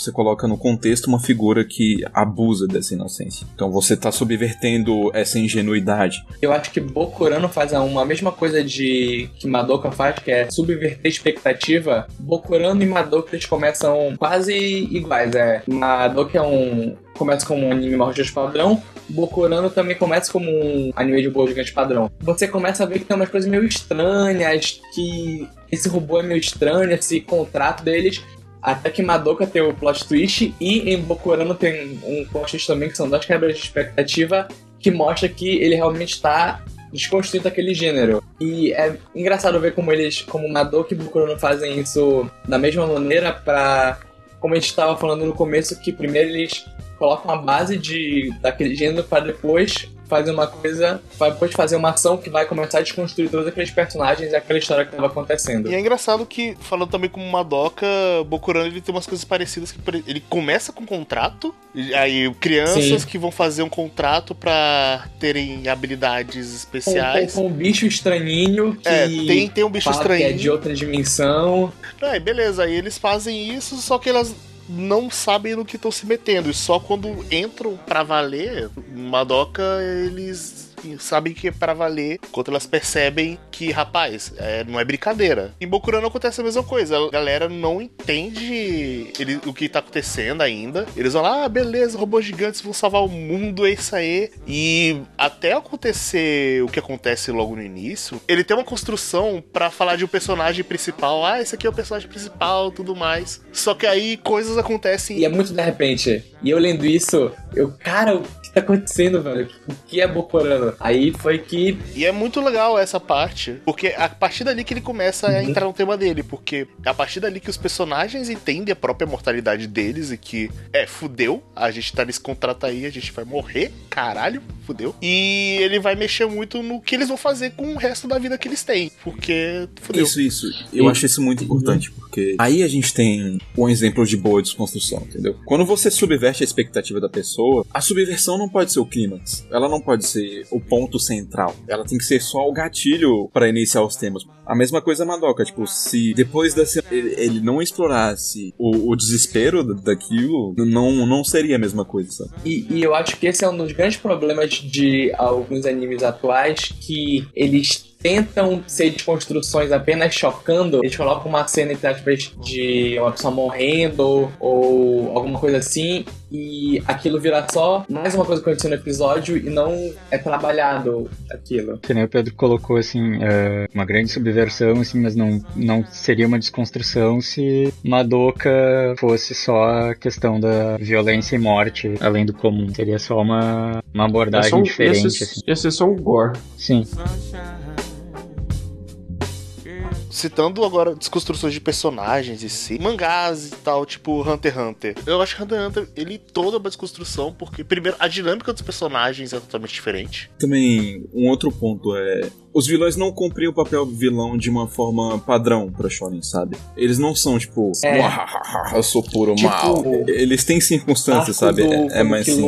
você coloca no contexto uma figura que abusa dessa inocência. Então você está subvertendo essa ingenuidade. Eu acho que Bokurano faz uma mesma coisa de que Madoka faz, que é subverter expectativa. Bokurano e Madoka eles começam quase iguais. É, Madoka é um começa como um anime mal de padrão, Bokurano também começa como um anime de robô gigante padrão. Você começa a ver que tem umas coisas meio estranhas, que esse robô é meio estranho, esse contrato deles, até que Madoka tem o plot twist e em Bokurano tem um plot twist também, que são duas quebras de expectativa, que mostra que ele realmente está desconstruindo aquele gênero. E é engraçado ver como eles, como Madoka e Bokurano fazem isso da mesma maneira para como a gente estava falando no começo, que primeiro eles colocam a base de, daquele gênero para depois fazer uma coisa, vai depois fazer uma ação que vai começar a desconstruir todos aqueles personagens e aquela história que estava acontecendo. E é engraçado que, falando também como Madoka, Bokurano ele tem umas coisas parecidas que ele começa com um contrato, aí crianças Sim. que vão fazer um contrato para terem habilidades especiais. Com, com, com um bicho estranhinho que é, tem, tem um bicho estranho. é de outra dimensão. É, beleza, aí eles fazem isso, só que elas não sabem no que estão se metendo. E só quando entram para valer, Madoka, eles sabem que é para valer quando elas percebem que, rapaz, é, não é brincadeira. Em Bokurano acontece a mesma coisa. A galera não entende ele, o que tá acontecendo ainda. Eles vão lá, ah, beleza, robôs gigantes vão salvar o mundo, é isso aí. E até acontecer o que acontece logo no início, ele tem uma construção para falar de um personagem principal. Ah, esse aqui é o personagem principal, tudo mais. Só que aí coisas acontecem. E é muito de repente. E eu lendo isso, eu, cara, tá acontecendo, velho? O que é Bokurano? Aí foi que. E é muito legal essa parte, porque a partir dali que ele começa uhum. a entrar no tema dele, porque é a partir dali que os personagens entendem a própria mortalidade deles e que, é, fudeu, a gente tá nesse contrato aí, a gente vai morrer, caralho, fudeu. E ele vai mexer muito no que eles vão fazer com o resto da vida que eles têm, porque fudeu. Isso, isso. Eu e... acho isso muito importante, porque aí a gente tem um exemplo de boa desconstrução, entendeu? Quando você subverte a expectativa da pessoa, a subversão não pode ser o clímax, ela não pode ser o ponto central. Ela tem que ser só o gatilho para iniciar os temas. A mesma coisa Madoka, tipo, se depois da cena ele, não explorasse o, o, desespero daquilo, não, não seria a mesma coisa? E, e eu acho que esse é um dos grandes problemas de alguns animes atuais, que eles tentam ser desconstruções apenas chocando, eles colocam uma cena entre aspas de uma pessoa morrendo ou alguma coisa assim, e aquilo vira só mais uma coisa que aconteceu no episódio e não é trabalhado aquilo. Que nem o Pedro colocou assim, é uma grande subversão, assim, mas não, não seria uma desconstrução se Madoka fosse só a questão da violência e morte, além do comum. Seria só uma, uma abordagem um, diferente. Ia ser, assim. ia ser só um gore. Sim citando agora desconstruções de personagens e si, mangás e tal, tipo Hunter x Hunter. Eu acho que Hunter x Hunter, ele toda uma desconstrução, porque, primeiro, a dinâmica dos personagens é totalmente diferente. Também, um outro ponto é. Os vilões não cumprem o papel vilão de uma forma padrão pra Shonen, sabe? Eles não são, tipo, é. eu sou puro tipo, mal. Eles têm circunstâncias, sabe? Do, é, é mais assim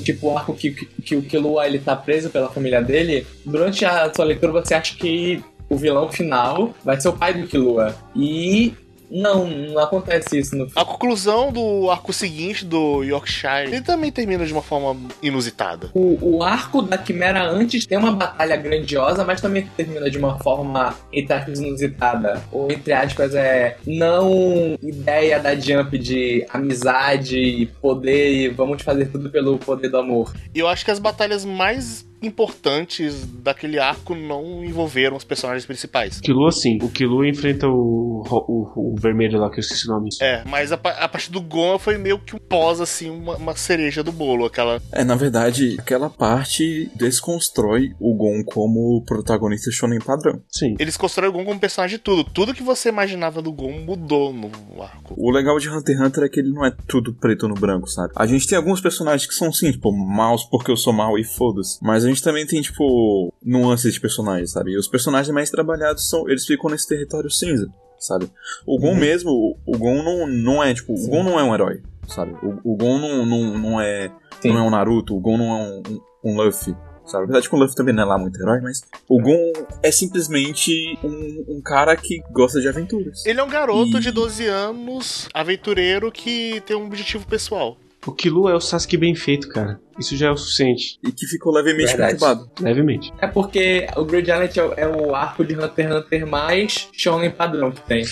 tipo o arco que, que, o Killua ele tá preso pela família dele, durante a sua leitura você acha que o vilão final vai ser o pai do Killua. E não, não acontece isso no A conclusão do arco seguinte do Yorkshire, ele também termina de uma forma inusitada. O, o arco da Quimera antes tem uma batalha grandiosa, mas também termina de uma forma, entre aspas, inusitada. Ou, entre aspas, é não ideia da Jump de amizade, poder e vamos fazer tudo pelo poder do amor. Eu acho que as batalhas mais importantes daquele arco não envolveram os personagens principais. Killua, sim. O Killua enfrenta o, o, o vermelho lá, que eu esqueci o nome. É, mas a, a partir do Gon foi meio que um pós, assim, uma, uma cereja do bolo, aquela... É, na verdade, aquela parte desconstrói o Gon como protagonista shonen padrão. Sim. Eles constroem o Gon como personagem de tudo. Tudo que você imaginava do Gon mudou no arco. O legal de Hunter x Hunter é que ele não é tudo preto no branco, sabe? A gente tem alguns personagens que são, sim, tipo, maus porque eu sou mau e foda-se. Mas a gente também tem, tipo, nuances de personagens, sabe? E os personagens mais trabalhados são. Eles ficam nesse território cinza, sabe? O Gon uhum. mesmo, o Gon não, não é, tipo, sim. o Gon não é um herói, sabe? O, o Gon não, não, não é. Sim. Não é um Naruto, o Gon não é um, um, um Luffy sabe? Apesar de que o Luffy também não é lá muito herói, mas o Gon é simplesmente um, um cara que gosta de aventuras. Ele é um garoto e... de 12 anos, aventureiro, que tem um objetivo pessoal. O Killua é o Sasuke bem feito, cara. Isso já é o suficiente. E que ficou levemente perturbado. Levemente. É porque o Great Island é o arco de Hunter x Hunter mais shonen padrão que tem.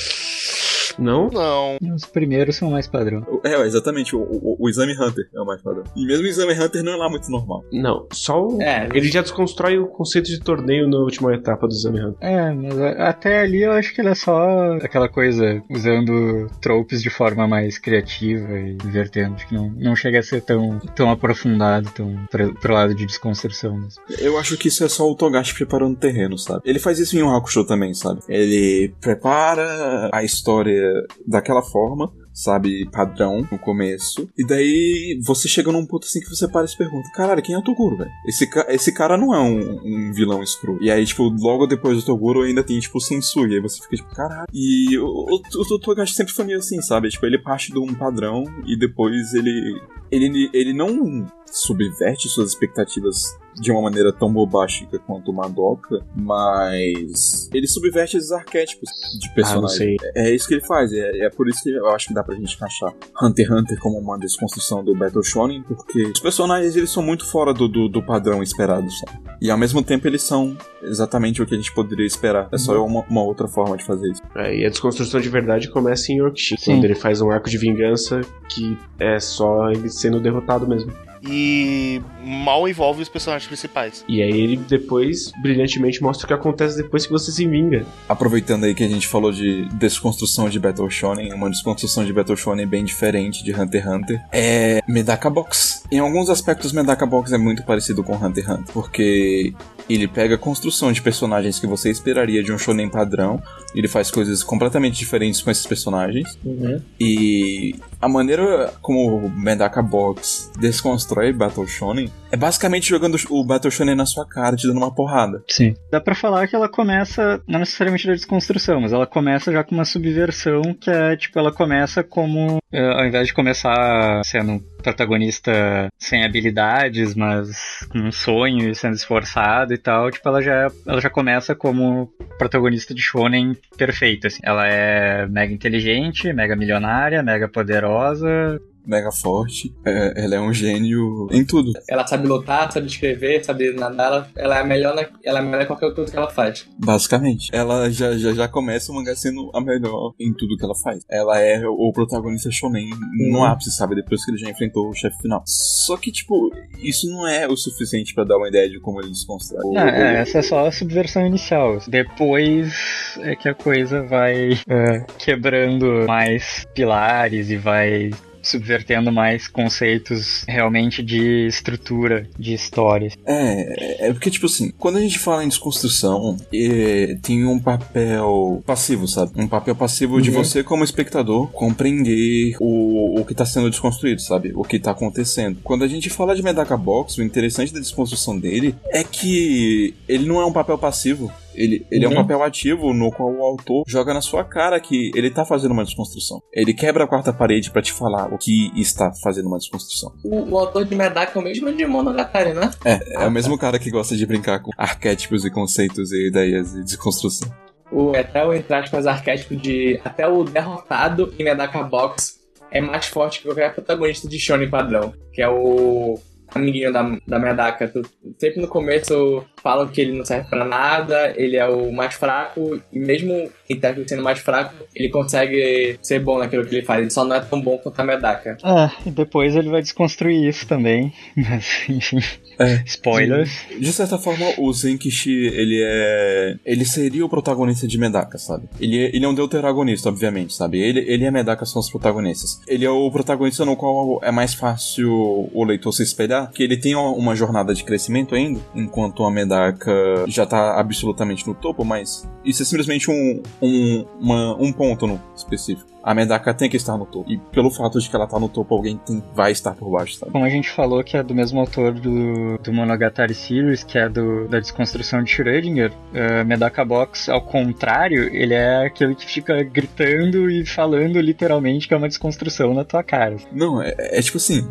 Não? Não. Os primeiros são mais padrão. É, exatamente. O, o, o, Exame Hunter é o mais padrão. E mesmo o Exame Hunter não é lá muito normal. Não, só o... É, ele já desconstrói o conceito de torneio na última etapa do Exame Hunter. É, mas até ali eu acho que ele é só aquela coisa usando tropes de forma mais criativa e divertendo. Acho que não, não chega a ser tão, tão aprofundado, tão pro, pro lado de desconstrução mesmo. Eu acho que isso é só o Togashi preparando o terreno, sabe? Ele faz isso em um Hakusho também, sabe? Ele prepara a história daquela forma, sabe, padrão no começo. E daí você chega num ponto assim que você para e se pergunta: caralho, quem é o Toguro, velho? Esse, ca esse cara não é um, um vilão escuro. E aí, tipo, logo depois do Toguro ainda tem, tipo, o Sensu. E aí você fica tipo, caralho. E o, o, o, o Togashi sempre foi meio assim, sabe? Tipo, ele parte de um padrão e depois ele. Ele, ele não subverte suas expectativas de uma maneira tão bobástica quanto Madoka, mas ele subverte esses arquétipos de personagem. Ah, é, é, isso que ele faz, é, é, por isso que eu acho que dá pra gente encaixar Hunter x Hunter como uma desconstrução do Battle Shonen, porque os personagens eles são muito fora do, do, do padrão esperado, sabe? E ao mesmo tempo eles são exatamente o que a gente poderia esperar. É só uma, uma outra forma de fazer isso. É, e a desconstrução de verdade começa em Yorkshire, Sim. quando ele faz um arco de vingança que é só ele sendo derrotado mesmo e mal envolve os personagens principais. E aí ele depois brilhantemente mostra o que acontece depois que você se vinga. Aproveitando aí que a gente falou de desconstrução de Battle Shonen, uma desconstrução de Battle Shonen bem diferente de Hunter x Hunter é Medaka Box. Em alguns aspectos Medaka Box é muito parecido com Hunter x Hunter, porque ele pega a construção de personagens que você esperaria de um shonen padrão, ele faz coisas completamente diferentes com esses personagens. Uhum. E a maneira como o Medaka Box desconstrói Battle Shonen é basicamente jogando o Battle Shonen na sua cara, te dando uma porrada. Sim. Dá pra falar que ela começa, não necessariamente da desconstrução, mas ela começa já com uma subversão que é, tipo, ela começa como, eh, ao invés de começar sendo protagonista sem habilidades, mas com um sonho e sendo esforçado e tal, tipo, ela já, ela já começa como protagonista de shonen perfeito, assim. Ela é mega inteligente, mega milionária, mega poderosa, mega forte. É, ela é um gênio em tudo. Ela sabe lutar, sabe escrever, sabe nadar. Ela, ela é melhor na, ela é melhor em qualquer coisa que ela faz. Basicamente. Ela já, já, já começa o mangá sendo a melhor em tudo que ela faz. Ela é o protagonista shonen no uhum. ápice, sabe? Depois que ele já enfrentou o chefe final. Só que, tipo, isso não é o suficiente para dar uma ideia de como ele desconstrói. Não, é, essa é só a subversão inicial. Depois é que a coisa vai é, quebrando mais pilares e vai subvertendo mais conceitos realmente de estrutura, de histórias. É, é porque, tipo assim, quando a gente fala em desconstrução, é, tem um papel passivo, sabe? Um papel passivo uhum. de você, como espectador, compreender o, o que tá sendo desconstruído, sabe? O que tá acontecendo. Quando a gente fala de Medaka Box, o interessante da desconstrução dele é que ele não é um papel passivo. Ele, ele uhum. é um uhum. papel ativo no qual o autor joga na sua cara que ele tá fazendo uma desconstrução. Ele quebra a quarta parede para te falar o que está fazendo uma desconstrução. O, o autor de Medaka é o mesmo de Monogatari, né? É, é o mesmo cara que gosta de brincar com arquétipos e conceitos e ideias de desconstrução. O, até o, entre aspas, arquétipo de. Até o derrotado em Medaka Box é mais forte que qualquer protagonista de Shonen padrão. Que é o amiguinho da, da Medaka. Sempre no começo falam que ele não serve para nada, ele é o mais fraco, e mesmo Itachi sendo mais fraco, ele consegue ser bom naquilo que ele faz. Ele só não é tão bom quanto a Medaka. Ah, e depois ele vai desconstruir isso também. Mas, enfim. É. Spoilers. De certa forma, o Zenkishi, ele é. Ele seria o protagonista de Medaka, sabe? Ele é, ele é um deuteragonista, obviamente, sabe? Ele, ele e a Medaka são os protagonistas. Ele é o protagonista no qual é mais fácil o leitor se espelhar, que ele tem uma jornada de crescimento ainda, enquanto a Medaka já tá absolutamente no topo, mas isso é simplesmente um, um, uma, um ponto no específico. A Medaka tem que estar no topo. E pelo fato de que ela tá no topo, alguém tem, vai estar por baixo, sabe? Como a gente falou que é do mesmo autor do, do Monogatari Series, que é do, da desconstrução de Schrödinger, uh, Medaka Box, ao contrário, ele é aquele que fica gritando e falando literalmente que é uma desconstrução na tua cara. Não, é, é tipo assim: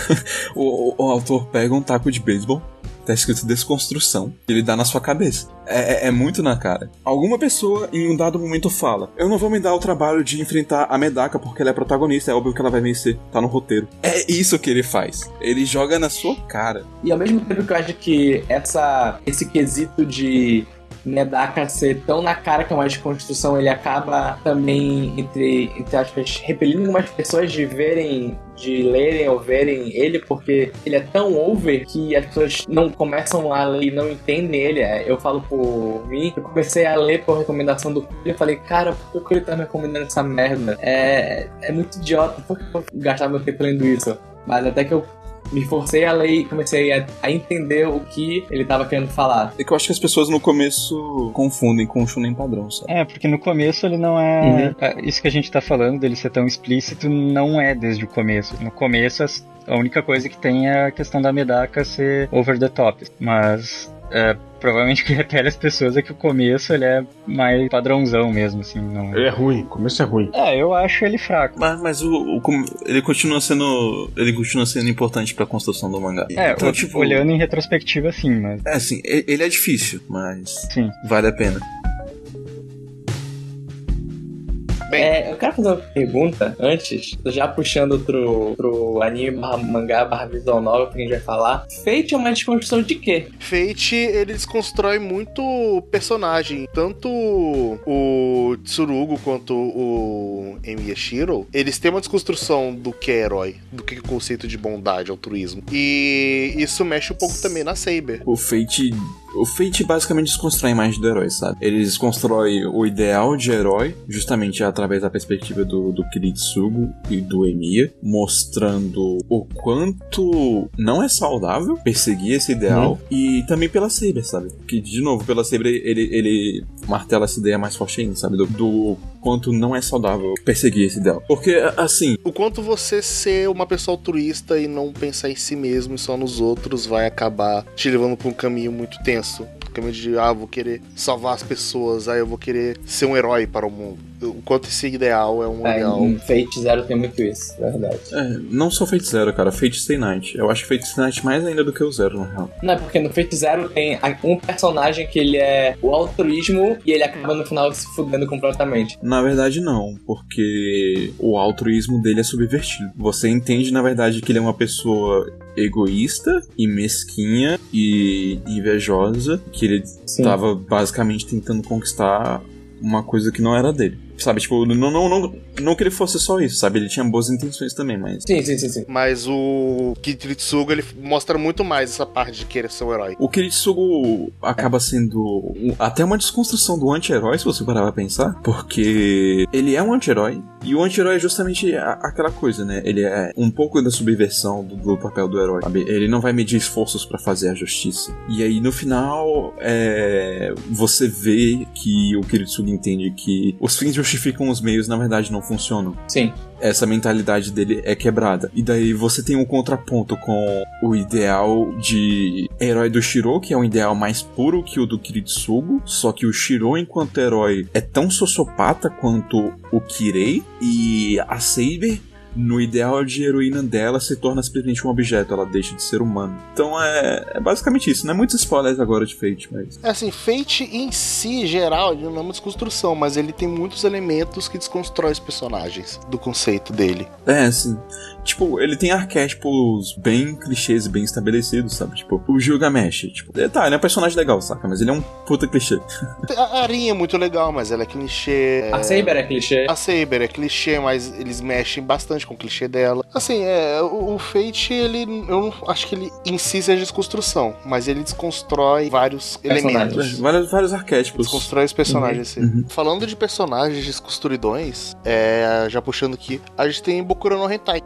o, o, o autor pega um taco de beisebol tá escrito desconstrução. Ele dá na sua cabeça. É, é, é, muito na cara. Alguma pessoa em um dado momento fala: Eu não vou me dar o trabalho de enfrentar a Medaka porque ela é protagonista, é óbvio que ela vai vencer, tá no roteiro. É isso que ele faz. Ele joga na sua cara. E ao mesmo tempo que eu acho que essa, esse quesito de Medaka ser tão na cara que é uma desconstrução, ele acaba também, entre, entre aspas, repelindo algumas pessoas de verem de lerem ou verem ele, porque ele é tão over que as pessoas não começam a ler e não entendem ele. É, eu falo por mim, eu comecei a ler por recomendação do e eu falei, cara, por que ele tá me recomendando essa merda? É, é muito idiota, por que eu vou gastar meu tempo lendo isso? Mas até que eu me forcei a ler e comecei a, a entender o que ele estava querendo falar. É que eu acho que as pessoas no começo confundem com o Shunen padrão, sabe? É, porque no começo ele não é... Uhum. é isso que a gente tá falando dele ser tão explícito não é desde o começo. No começo a única coisa que tem é a questão da Medaka ser over the top. Mas é, provavelmente o que repele as pessoas é que o começo ele é mais padrãozão mesmo, assim. Não... Ele é ruim, o começo é ruim. É, eu acho ele fraco. Mas, mas o, o ele continua sendo. Ele continua sendo importante pra construção do mangá. É, então, tipo, olhando em retrospectiva, sim, mas. É, assim, ele é difícil, mas. Sim. Vale a pena. Bem, é, eu quero fazer uma pergunta antes, já puxando pro, pro anime barra mangá barra visual novel que a gente vai falar. Fate é uma desconstrução de quê? Fate, ele desconstrói muito personagem. Tanto o Tsurugo quanto o Emiyashiro, eles têm uma desconstrução do que é herói, do que é o conceito de bondade, altruísmo. E isso mexe um pouco também na Saber. O Fate o Fate basicamente desconstrói a imagem do herói, sabe? Ele desconstrói o ideal de herói, justamente através da perspectiva do, do Kiritsugo e do Emiya, mostrando o quanto não é saudável perseguir esse ideal, hum. e também pela Saber, sabe? Que, de novo, pela Saber ele, ele martela essa ideia mais forte ainda, sabe? Do, do quanto não é saudável perseguir esse ideal. Porque, assim. O quanto você ser uma pessoa altruísta e não pensar em si mesmo e só nos outros vai acabar te levando pra um caminho muito tenso. Caminho de, ah, vou querer salvar as pessoas, aí eu vou querer ser um herói para o mundo o quanto esse ideal é um é, ideal. Em Fate Zero tem muito isso, é verdade. É, não só Fate Zero, cara, Fate Stay Night. Eu acho Fate Stay Night mais ainda do que o Zero, na real. Não, é porque no Fate Zero tem um personagem que ele é o altruísmo e ele acaba no final se fudendo completamente. Na verdade, não, porque o altruísmo dele é subvertido. Você entende, na verdade, que ele é uma pessoa egoísta e mesquinha e invejosa, que ele estava basicamente tentando conquistar uma coisa que não era dele. Sabe, tipo, não, não, não, não que ele fosse só isso, sabe? Ele tinha boas intenções também, mas. Sim, sim, sim, sim. Mas o Kiritsugo, ele mostra muito mais essa parte de querer ser o herói. O Kiritsugo acaba sendo até uma desconstrução do anti-herói, se você parar pra pensar. Porque ele é um anti-herói. E o anti-herói é justamente aquela coisa, né? Ele é um pouco da subversão do, do papel do herói. Sabe? Ele não vai medir esforços para fazer a justiça. E aí, no final, é... você vê que o Kiritsugo entende que os fins justificam os meios, na verdade, não funcionam. Sim. Essa mentalidade dele é quebrada. E daí você tem um contraponto com o ideal de herói do Shiro, que é um ideal mais puro que o do Kiritsugo. Só que o Shiro, enquanto herói, é tão sociopata quanto o Kirei. E a Saber no ideal de heroína dela se torna simplesmente um objeto, ela deixa de ser humano. Então é, é basicamente isso, não é muitos spoilers agora de Fate, mas. É assim, Fate em si, geral, ele não é uma desconstrução, mas ele tem muitos elementos que desconstrói os personagens do conceito dele. É, sim. Tipo, ele tem arquétipos bem clichês e bem estabelecidos, sabe? Tipo, o Gilgamesh, tipo, ele- tá, ele é um personagem legal, saca? Mas ele é um puta clichê. A Arinha é muito legal, mas ela é clichê. A Saber é clichê. A Saber é clichê, mas eles mexem bastante com o clichê dela. Assim, é, o, o Fate, ele. Eu não acho que ele em si seja desconstrução, mas ele desconstrói vários Personagens. elementos. Vários, vários arquétipos. Desconstrói os personagens, assim. Uhum. Falando de personagens desconstruidões, é, já puxando aqui, a gente tem Bokura no Hentai,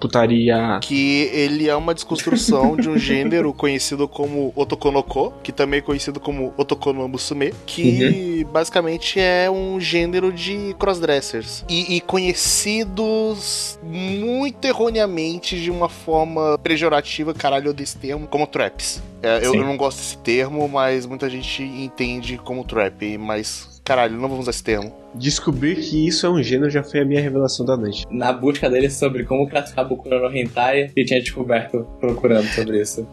Putaria. que ele é uma desconstrução de um gênero conhecido como Otokonoko, que também é conhecido como Otokono Musume, que basicamente é um gênero de crossdressers. E, e conhecidos muito erroneamente de uma forma pejorativa, caralho, desse termo, como traps. É, eu, Sim. eu não gosto desse termo, mas muita gente entende como trap, mas caralho, não vamos usar esse termo. Descobrir que isso é um gênero já foi a minha revelação da noite. Na busca dele sobre como classificar Bokura no Hentai, ele tinha descoberto procurando sobre isso.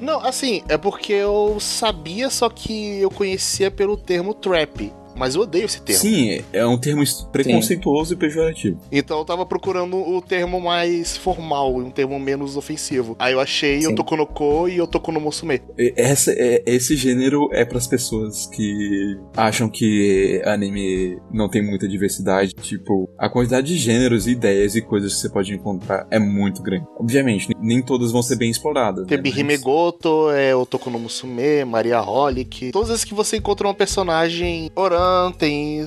Não, assim, é porque eu sabia, só que eu conhecia pelo termo trap. Mas eu odeio esse termo. Sim, é um termo preconceituoso e pejorativo. Então eu tava procurando o termo mais formal, um termo menos ofensivo. Aí eu achei Sim. Otokonoko e Otokono Musume. E- Essa, é- esse gênero é pras pessoas que acham que anime não tem muita diversidade. Tipo, a quantidade de gêneros, ideias e coisas que você pode encontrar é muito grande. Obviamente, nem- todas vão ser bem exploradas. Tem né, mas- Himegoto, é Otokono Musume, Maria Holic. Todas as que você encontra uma personagem Oran, tem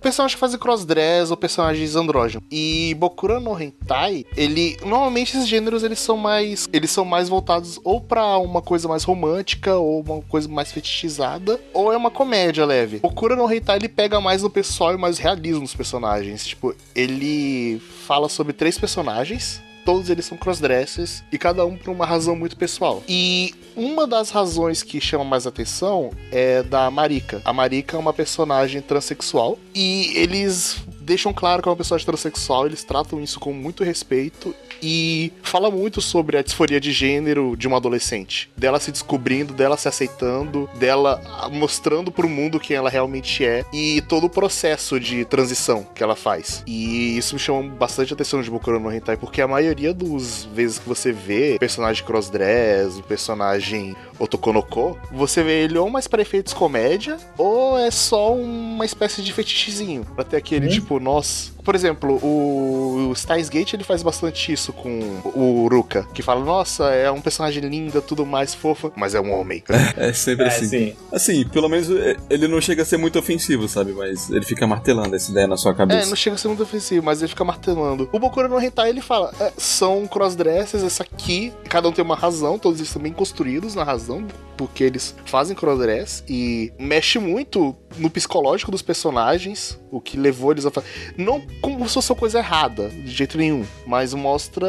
personagens que fazem crossdress ou personagens andrógenos. E Bokura no Hentai, ele normalmente esses gêneros eles são mais eles são mais voltados ou pra uma coisa mais romântica ou uma coisa mais fetichizada, ou é uma comédia leve. Bokura no Hentai ele pega mais no pessoal e mais realismo dos personagens. Tipo, ele fala sobre três personagens todos eles são crossdressers e cada um por uma razão muito pessoal. E uma das razões que chama mais atenção é da Marika. A Marika é uma personagem transexual e eles deixam claro que é uma personagem transexual, eles tratam isso com muito respeito e fala muito sobre a disforia de gênero de uma adolescente, dela se descobrindo, dela se aceitando, dela mostrando pro mundo quem ela realmente é e todo o processo de transição que ela faz. E isso me chama bastante atenção de Boku no Hentai, porque a maioria das vezes que você vê personagem crossdress, o personagem Otokonoko, você vê ele ou mais para efeitos comédia, ou é só uma espécie de fetichezinho. Pra ter aquele Hum. tipo, nossa. Por exemplo, o, o Steins Gate ele faz bastante isso com o Ruka, que fala, nossa, é um personagem linda, tudo mais fofa, mas é um homem. É sempre É, assim. sim. Assim, pelo menos é, ele não chega a ser muito ofensivo, sabe? Mas ele fica martelando essa ideia na sua É, cabeça. não chega a ser muito ofensivo, mas ele fica martelando. O Bokura no Hentai, ele fala, é, são crossdressers, essa aqui, cada um tem uma razão, todos eles estão bem construídos na razão, porque eles fazem crossdress e mexe muito no psicológico dos personagens, o que levou eles a fazer. Não como se fosse uma coisa errada, de jeito nenhum, mas mostra.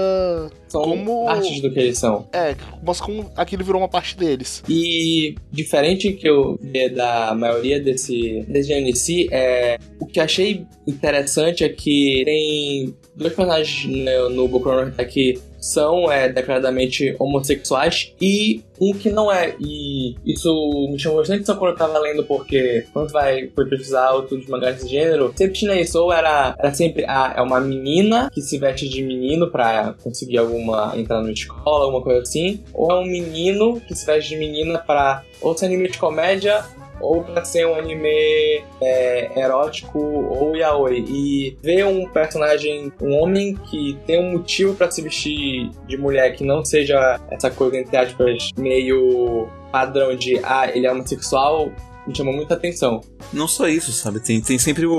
São Como- artes do que eles são. É, mostra como aquilo virou uma parte deles. E diferente que eu vi da maioria desse, desse si, é, o que achei interessante é que tem dois personagens no, no Boku no que são é, declaradamente homossexuais e um que não é. E isso me chamou bastante atenção quando eu tava lendo, porque quando vai foi pesquisar outros mangás desse gênero, sempre tinha isso, era, era sempre ah, é uma menina que se veste de menino pra conseguir alguma entrar na escola, alguma coisa assim, ou é um menino que se veste de menina pra ou ser anime de comédia ou pra ser um anime é, erótico ou yaoi. E ver um personagem, um homem que tem um motivo pra se vestir de mulher que não seja essa coisa, entre aspas, meio padrão de ah, ele é homossexual, me chamou muita atenção. Não só isso, sabe? Tem, tem sempre o,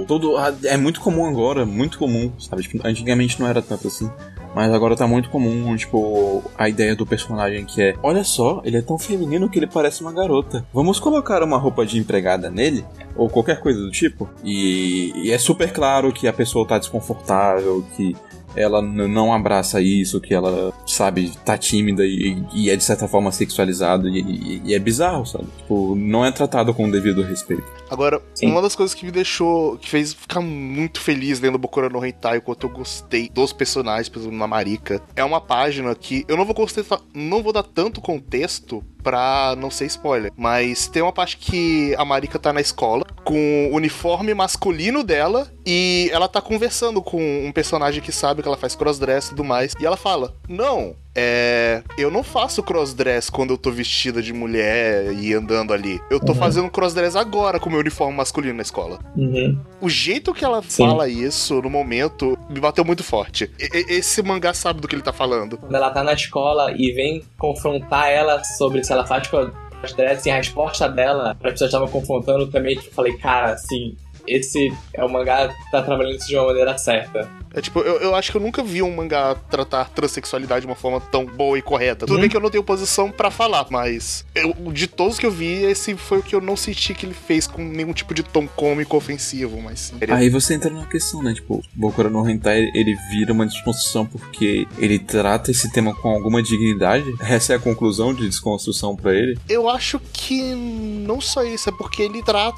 o- todo É muito comum agora, muito comum, sabe? Tipo, antigamente não era tanto assim. Mas agora tá muito comum, tipo, a ideia do personagem que é: olha só, ele é tão feminino que ele parece uma garota. Vamos colocar uma roupa de empregada nele? Ou qualquer coisa do tipo. E, e é super claro que a pessoa tá desconfortável, que ela não abraça isso, que ela, sabe, tá tímida e, e é de certa forma sexualizado e, e- e é bizarro, sabe? Tipo, não é tratado com o devido respeito. Agora, Sim. uma das coisas que me deixou, que fez ficar muito feliz lendo Bokura no Hentai, o quanto eu gostei dos personagens, por exemplo, na Marika, é uma página que eu não vou contestar, não vou dar tanto contexto, pra não ser spoiler. Mas tem uma parte que a Marika tá na escola com o uniforme masculino dela e ela tá conversando com um personagem que sabe que ela faz crossdress e tudo mais. E ela fala: Não, é. Eu não faço crossdress quando eu tô vestida de mulher e andando ali. Eu tô Uhum. fazendo crossdress agora com meu uniforme masculino na escola. Uhum. O jeito que ela Sim. fala isso no momento me bateu muito forte. E- e- esse mangá sabe do que ele tá falando. Quando ela tá na escola e vem confrontar ela sobre se ela faz crossdressing, a resposta dela, as pessoas estavam confrontando também, tipo, eu falei, cara, assim, esse é o mangá que tá trabalhando isso de uma maneira certa. É tipo, eu, eu acho que eu nunca vi um mangá tratar transexualidade de uma forma tão boa e correta. Tudo Uhum. bem que eu não tenho posição pra falar, mas eu, de todos que eu vi, esse foi o que eu não senti que ele fez com nenhum tipo de tom cômico ofensivo, mas sim. Aí você entra na questão, né? Tipo, Bokura no Hentai, ele vira uma desconstrução porque ele trata esse tema com alguma dignidade. Essa é a conclusão de desconstrução pra ele. Eu acho que não só isso, é porque ele trata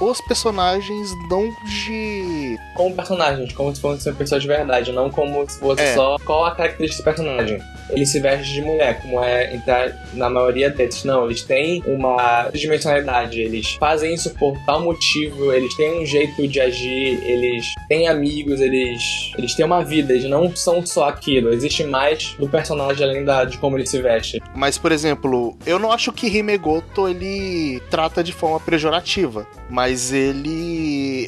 os personagens não de. Como personagens, como se fossem pessoas de verdade, não como se fosse É. só qual a característica do personagem. Ele se veste de mulher, como é na maioria deles. Não, eles têm uma dimensionalidade, eles fazem isso por tal motivo, eles têm um jeito de agir, eles têm amigos, eles, eles têm uma vida, eles não são só aquilo, existe mais do personagem além da, de como ele se veste. Mas, por exemplo, eu não acho que Himegoto ele trata de forma pejorativa, mas ele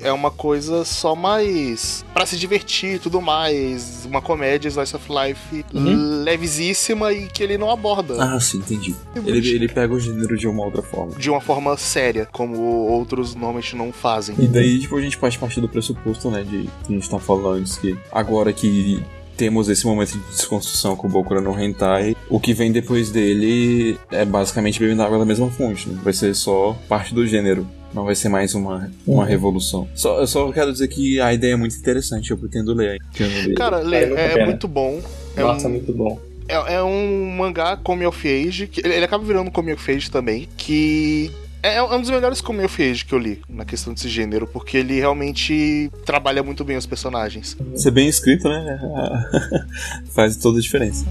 é uma coisa só mais pra se divertir e tudo mais, uma comédia slice of life Uhum. levíssima e que ele não aborda Ah, sim, entendi. Ele, ele pega o gênero de uma outra forma. de uma forma séria, como outros normalmente não fazem. E daí, tipo, a gente pode partir do pressuposto, né, de que a gente tá falando antes, que agora que temos esse momento de desconstrução com o Bokura no Hentai, o que vem depois dele é basicamente bebendo água da mesma fonte, né? Vai ser só parte do gênero. Não vai ser mais uma, uma Uhum. revolução. Só, eu só quero dizer que a ideia é muito interessante, eu pretendo ler. Pretendo ler. Cara, a é, pena. muito bom. É Nossa, um, muito bom. É, é um mangá come of age, que ele, ele acaba virando um come of age também, que é, é um dos melhores come of age que eu li na questão desse gênero, porque ele realmente trabalha muito bem os personagens. Ser bem escrito, né? Faz toda a diferença.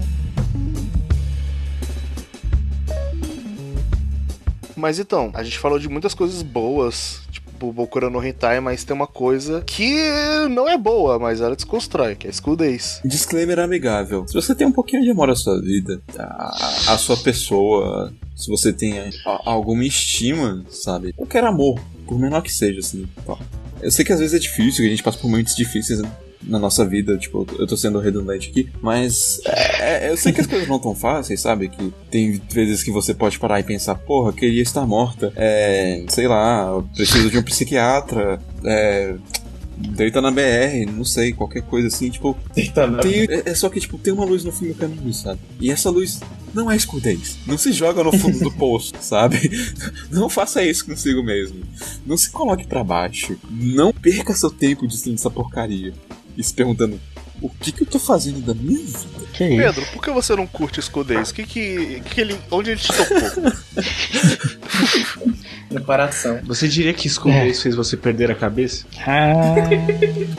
Mas então, a gente falou de muitas coisas boas, tipo Bokura no Hentai, mas tem uma coisa que não é boa, mas ela desconstrói, que é a Days. Disclaimer amigável. Se você tem um pouquinho de amor à sua vida, à, à sua pessoa, se você tem a- alguma estima, sabe? Qualquer amor, por menor que seja, assim. Eu sei que às vezes é difícil, que a gente passa por momentos difíceis na nossa vida, tipo, eu tô- sendo redundante aqui, mas é, é, eu sei que as coisas não tão fáceis, sabe? Que tem vezes que você pode parar e pensar, porra, queria estar morta, é, sei lá, preciso de um psiquiatra, é, deita na BR, não sei, qualquer coisa assim, tipo, Tentando. tem- é, é só que, tipo, tem uma luz no fim do caminho, sabe? E essa luz não é escudez. Não se joga no fundo do poço, sabe? Não faça isso consigo mesmo. Não se coloque pra baixo. Não perca seu tempo destruindo essa porcaria. E se perguntando, o que que eu tô fazendo da minha vida? Que isso? Pedro, por que você não curte Days? Que que, que ele, onde ele te tocou? No coração. Você diria que School É. Days fez você perder a cabeça? Ah,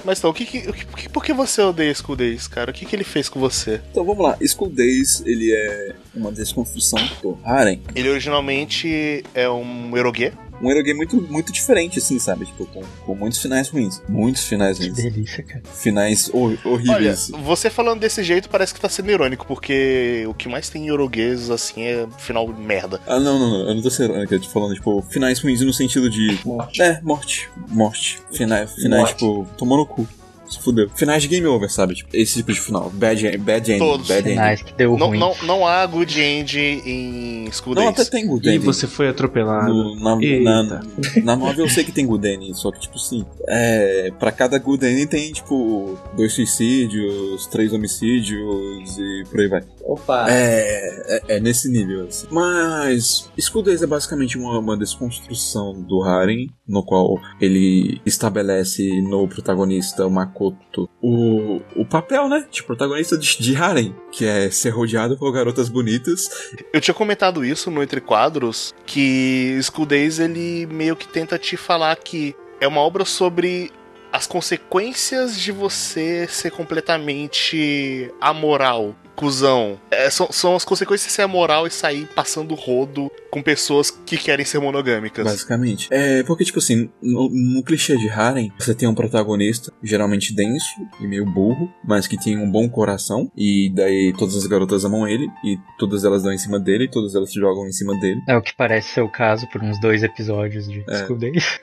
mas então, o que que, o que- por que você odeia School Days, cara? O que que ele fez com você? Então vamos lá. School Days, ele é uma desconstrução do Harem. Ele originalmente é um erogue, Um erogue muito, muito diferente, assim, sabe? Tipo, com, com muitos finais ruins. Muitos finais que ruins. delícia, cara. Finais hor- Olha, horríveis. você falando desse jeito parece que tá sendo irônico, porque o que mais tem em Euroguês, assim, é final merda. Ah, não, não, não. Eu não tô sendo irônico. Eu tô falando, tipo, finais ruins no sentido de Morte. É, morte. Morte. Finais, finais Morte. tipo, tomou no cu. Se fudeu. Finais de game over, sabe? Tipo, esse tipo de final. Bad, end- bad ending. Todos. Bad. Finais que deu Não, ruim. não, não há good end em School Não, até tem good E ending. você foi atropelado. No- na, Eita. na, na novel eu sei que tem good ending, só que, tipo assim, é, pra cada good ending tem, tipo, dois suicídios, três homicídios e por aí vai. Opa. É, é, é nesse nível, assim. Mas School Days é basicamente uma, uma desconstrução do Harem, no qual ele estabelece no protagonista, Makoto, o, o papel, né, de protagonista de, de Harem, que é ser rodeado por garotas bonitas. Eu tinha comentado isso no Entre Quadros, que School Days, ele meio que tenta te falar que é uma obra sobre as consequências de você ser completamente amoral. Cuzão. É, são, são as consequências de ser moral e sair passando rodo com pessoas que querem ser monogâmicas. Basicamente. É, porque, tipo assim, no, no clichê de Harem, você tem um protagonista, geralmente denso e meio burro, mas que tem um bom coração, e daí todas as garotas amam ele, e todas elas dão em cima dele, e todas elas se jogam em cima dele. É o que parece ser o caso por uns dois episódios de É.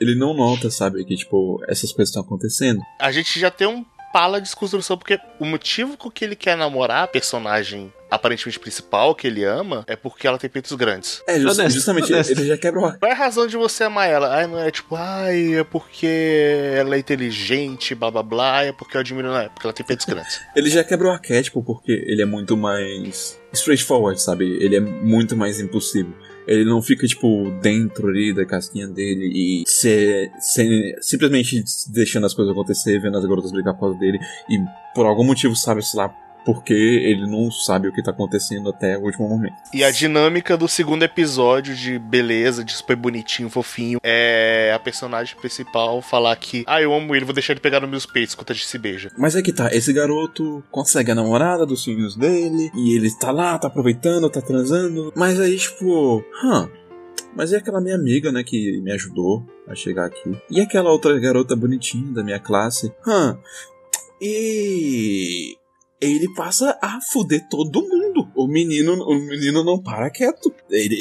Ele não nota, sabe, que, tipo, essas coisas estão acontecendo. A gente já tem um pala de desconstrução, porque o motivo com que ele quer namorar a personagem aparentemente principal, que ele ama, é porque ela tem peitos grandes. É, just- Honesto, justamente, honesto. ele já quebra o Qual é a razão de você amar ela? Ai, não é tipo, ai, é porque ela é inteligente, blá blá blá, é porque eu admiro ela, é porque ela tem peitos grandes. Ele já quebra o arquétipo porque ele é muito mais straightforward, sabe? Ele é muito mais impossível. Ele não fica, tipo, dentro ali da casquinha dele e se, se- simplesmente deixando as coisas acontecer, vendo as garotas brigar por causa dele e por algum motivo sabe-se lá porque ele não sabe o que tá acontecendo até o último momento. E a dinâmica do segundo episódio de beleza, de super bonitinho, fofinho, é a personagem principal falar que, ah, eu amo ele, vou deixar ele pegar nos meus peitos enquanto a gente se beija. Mas é que tá, esse garoto consegue a namorada dos sonhos dele, e ele tá lá, tá aproveitando, tá transando, mas aí, tipo, hã, mas e aquela minha amiga, né, que me ajudou a chegar aqui? E aquela outra garota bonitinha da minha classe? Hã, e ele passa a fuder todo mundo. O menino, o menino não para quieto. Ele,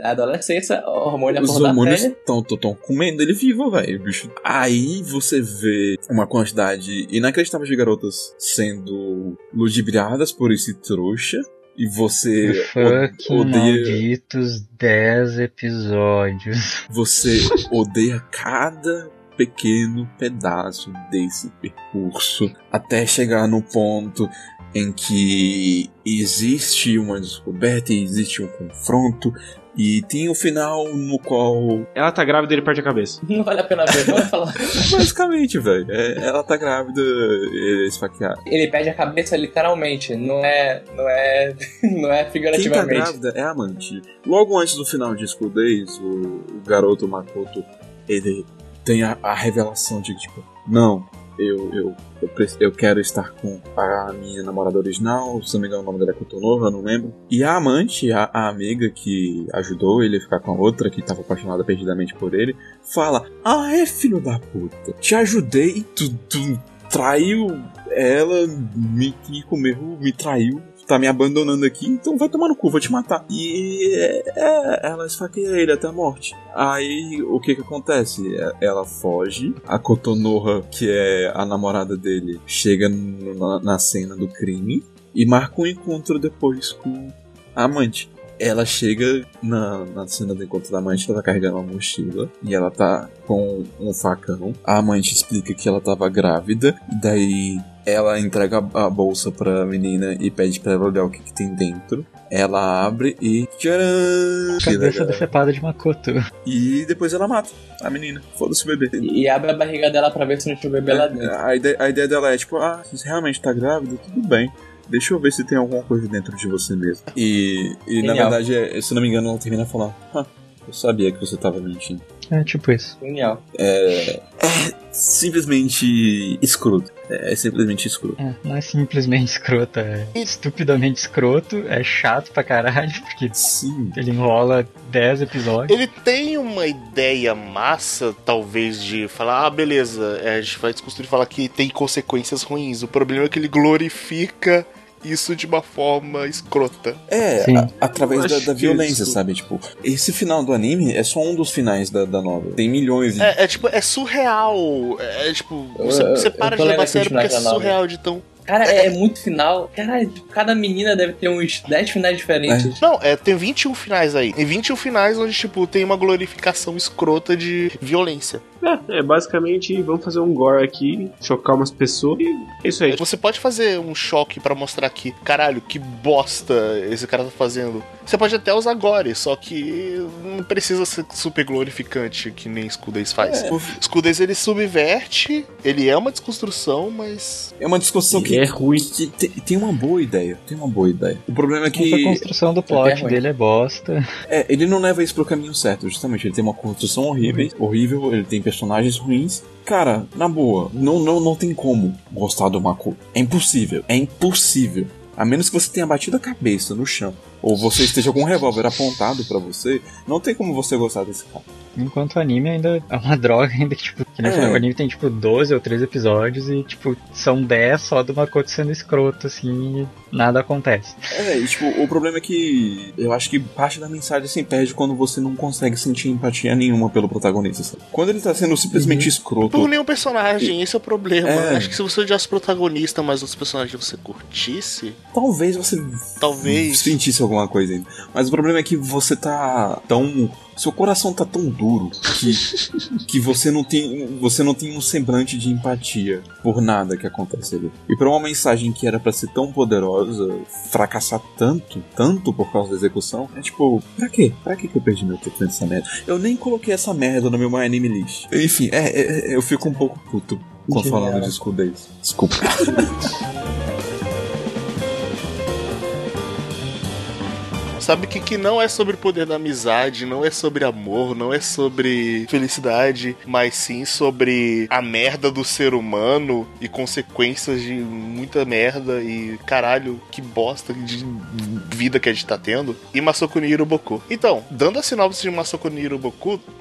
A adolescência, o hormônio os hormônios estão comendo ele vivo, velho, bicho. Aí você vê uma quantidade inacreditável de garotas sendo ludibriadas por esse trouxa. E você Fucking o- odeia, malditos 10 episódios. você odeia cada pequeno pedaço desse percurso até chegar no ponto em que existe uma descoberta e existe um confronto e tem o final no qual Ela tá grávida e ele perde a cabeça. Não vale a pena ver, vamos falar. Basicamente, velho. É, ela tá grávida, ele é esfaqueada. Ele perde a cabeça literalmente, não é. Não é. Não é Quem tá figurativamente. grávida é a amante. Logo antes do final de School Days, o, o garoto Makoto, ele tem a, a revelação de tipo, não, eu, eu, eu, eu quero estar com a minha namorada original, se não me engano o nome dela é Kotonova, eu não lembro. E a amante, a, a amiga que ajudou ele a ficar com a outra, que tava apaixonada perdidamente por ele, fala, ah é filho da puta, te ajudei, tu, tu traiu ela, me, me comeu, me traiu, tá me abandonando aqui, então vai tomar no cu, vou te matar. E é, é, ela esfaqueia ele até a morte. Aí o que que acontece? É- Ela foge, a Kotonoha, que é a namorada dele, chega na, na cena do crime e marca um encontro depois com a amante. Ela chega na, na cena do encontro da amante, ela tá carregando uma mochila e ela tá com um facão. A amante explica que ela tava grávida, daí ela entrega a, a bolsa pra menina e pede pra ela olhar o que, que tem dentro. Ela abre e. Tcharam! Cabeça decepada de Makoto. E depois ela mata a menina. Foda-se o bebê. E abre a barriga dela pra ver se não tinha o bebê lá dentro. A ideia, a ideia dela é tipo, ah, se você realmente tá grávida, tudo bem. Deixa eu ver se tem alguma coisa dentro de você mesmo. E, e na verdade, é- se não me engano, ela termina falando, ah, eu sabia que você tava mentindo. É tipo isso. Genial. É, é simplesmente escroto. É, é simplesmente escroto. É, não é simplesmente escroto, é estupidamente escroto, é chato pra caralho, porque Sim. ele enrola 10 episódios. Ele tem uma ideia massa, talvez, de falar, ah, beleza, é, a gente vai desconstruir e falar que tem consequências ruins. O problema é que ele glorifica isso de uma forma escrota. É, a- através da, da violência, isso- sabe? Tipo, esse final do anime é só um dos finais da, da novela. Tem milhões de. É, é tipo, é surreal. É, tipo, você, Eu- você para de levar sério porque é surreal de tão. Cara, é, é muito final. Caralho, tipo, cada menina deve ter uns 10 finais diferentes. Não, é, tem 21 finais aí. Tem 21 finais onde, tipo, tem uma glorificação escrota de violência. É, é basicamente, vamos fazer um gore aqui, chocar umas pessoas e é isso aí. Você pode fazer um choque pra mostrar que, caralho, que bosta esse cara tá fazendo. Você pode até usar gore, só que não precisa ser super glorificante que nem Scudace faz. É, Scudace ele subverte, ele é uma desconstrução, mas é uma discussão que, é ruim. que tem, tem uma boa ideia. Tem uma boa ideia. O problema é que construção do é plot ruim. dele é bosta. é, ele não leva isso pro caminho certo. Justamente, ele tem uma construção horrível, horrível ele tem personagens ruins. Cara, na boa, não, não, não tem como gostar do Makoto. É impossível. É impossível. A menos que você tenha batido a cabeça no chão, ou você esteja com um revólver apontado pra você, não tem como você gostar desse cara. Enquanto o anime ainda é uma droga, ainda que, tipo, que nem É. o anime tem, tipo, 12 ou 13 episódios e, tipo, são 10 só do Makoto sendo escroto, assim, e nada acontece. É, e, tipo, o problema é que eu acho que parte da mensagem se perde quando você não consegue sentir empatia nenhuma pelo protagonista, sabe? Quando ele tá sendo simplesmente escroto. Por nenhum personagem, esse é o problema. É. Acho que se você odiasse o protagonista, mas os personagens você curtisse, Talvez você talvez. sentisse alguma coisa ainda. Mas o problema é que você tá tão. Seu coração tá tão duro que, que você não tem. Você não tem um semblante de empatia por nada que acontece ali. E pra uma mensagem que era pra ser tão poderosa, fracassar tanto, tanto por causa da execução, é tipo, pra quê? Pra que que eu perdi meu tempo nessa merda? Eu nem coloquei essa merda no meu My Anime List. Enfim, é, é- é- eu fico um pouco puto quando falando de School Days. Desculpa. Sabe que, que não é sobre o poder da amizade, não é sobre amor, não é sobre felicidade, mas sim sobre a merda do ser humano e consequências de muita merda e caralho, que bosta de vida que a gente tá tendo. E Masako no. Então, dando a sinopse de Masako no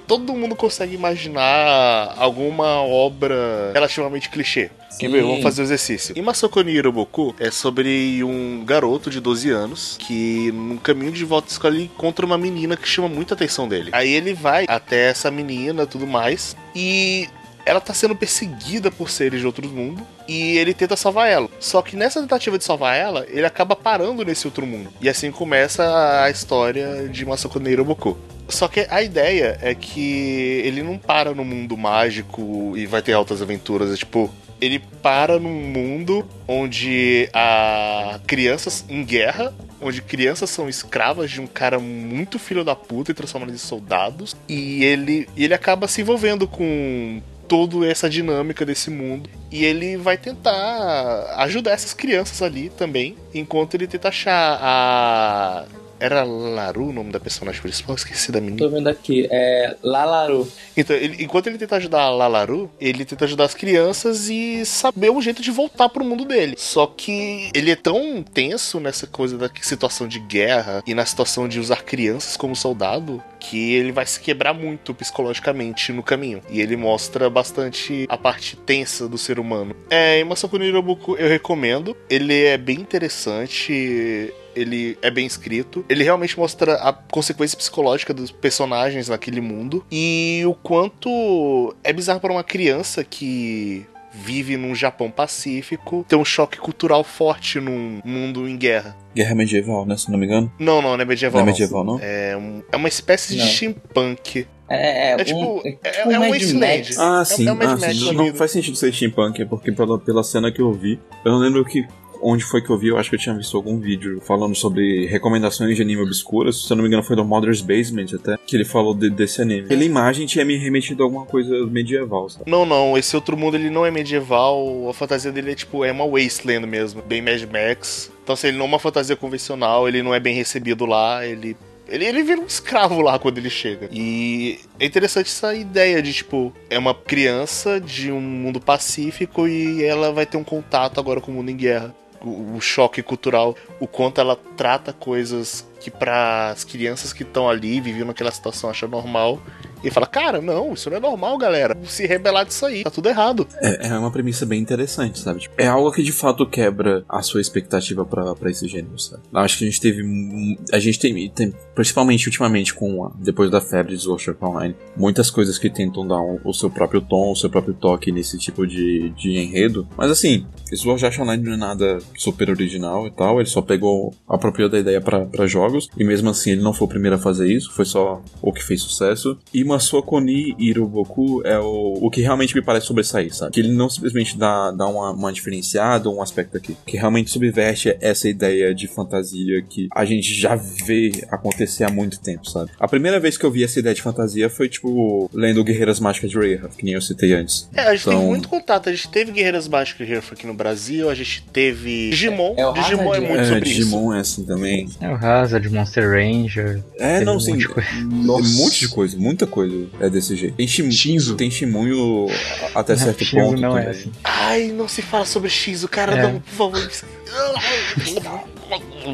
todo mundo consegue imaginar alguma obra relativamente clichê. Quer ver? Sim. Vamos fazer o exercício. Em Masako no Hiroboku é sobre um garoto de 12 anos que, no caminho de volta à escola, ele encontra uma menina que chama muita atenção dele. Aí ele vai até essa menina e tudo mais. E ela tá sendo perseguida por seres de outro mundo e ele tenta salvar ela. Só que nessa tentativa de salvar ela, ele acaba parando nesse outro mundo. E assim começa a história de Masako Hiroboku. Só que a ideia é que ele não para no mundo mágico e vai ter altas aventuras. É tipo, ele para num mundo onde há crianças em guerra, onde crianças são escravas de um cara muito filho da puta e transforma eles em soldados. E ele, ele acaba se envolvendo com toda essa dinâmica desse mundo. E ele vai tentar ajudar essas crianças ali também, enquanto ele tenta achar a. Era Laru o nome da personagem principal? Eu Esqueci da menina. Tô vendo aqui, é Lalaru. Então, ele- enquanto ele tenta ajudar a Lalaru, ele tenta ajudar as crianças e saber um jeito de voltar pro mundo dele. Só que ele é tão tenso nessa coisa da situação de guerra e na situação de usar crianças como soldado que ele vai se quebrar muito psicologicamente no caminho. E ele mostra bastante a parte tensa do ser humano. É, no Hirobuku eu recomendo. Ele é bem interessante ele é bem escrito. Ele realmente mostra a consequência psicológica dos personagens naquele mundo e o quanto é bizarro para uma criança que vive num Japão pacífico ter um choque cultural forte num mundo em guerra. Guerra medieval, né? Se não me engano. Não, não, não é medieval. Não é medieval, não? É, um- é uma espécie de Não. steampunk. É, é, É um, tipo, é, é, tipo é um Mad Wasteland. Max. Ah, É- sim. é Mad ah, Max sim. Não, vida. faz sentido ser steampunk, porque pela, pela cena que eu vi, eu não lembro que onde foi que eu vi, eu acho que eu tinha visto algum vídeo falando sobre recomendações de anime obscuras, se eu não me engano foi do Mother's Basement até, que ele falou de- desse anime. Pela imagem tinha me remetido a alguma coisa medieval, sabe? Não, não, esse outro mundo ele não é medieval, a fantasia dele é tipo, é uma wasteland mesmo, bem Mad Max. Então, assim, ele não é uma fantasia convencional, ele não é bem recebido lá, ele. Ele, ele vira um escravo lá quando ele chega. E é interessante essa ideia de, tipo, é uma criança de um mundo pacífico e ela vai ter um contato agora com o mundo em guerra. O, choque cultural, o quanto ela trata coisas que para as crianças que estão ali, vivendo naquela situação, acham normal. E fala, cara, não, isso não é normal, galera. Se rebelar disso aí, tá tudo errado. É, é uma premissa bem interessante, sabe? Tipo, é algo que de fato quebra a sua expectativa pra esse gênero, sabe? Acho que a gente teve. A gente tem, tem principalmente ultimamente com a, depois da febre Sword Art Online, muitas coisas que tentam dar um- o seu próprio tom, o seu próprio toque nesse tipo de, de enredo. Mas assim, Sword Art Online não é nada super original e tal, ele só pegou, apropriou da ideia pra jogos, e mesmo assim ele não foi o primeiro a fazer isso, foi só o que fez sucesso. E Masoko ni Hiroboku é o, o que realmente me parece sobressair, sabe? Que ele não simplesmente dá, dá uma, uma diferenciada, um aspecto aqui, que realmente subverte essa ideia de fantasia que a gente já vê acontecer há muito tempo, sabe? A primeira vez que eu vi essa ideia de fantasia foi, tipo, lendo Guerreiras Mágicas de Rayha, que nem eu citei antes. É, a gente Então- tem muito contato. A gente teve Guerreiras Mágicas Here aqui no Brasil, a gente teve Digimon. É, é o Digimon é muito é, sobre isso. Digimon é assim também. É o Hazard, Monster Ranger. É, não, um sim. monte de coisa. Um monte de coisa, muita coisa é desse jeito. Tem, shim, Shinzo. tem Shimunho até certo Shinzo ponto. não é assim. Ai, não se fala sobre X, o cara É. não, por favor.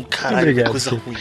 Caralho, que Obrigado, coisa ruim.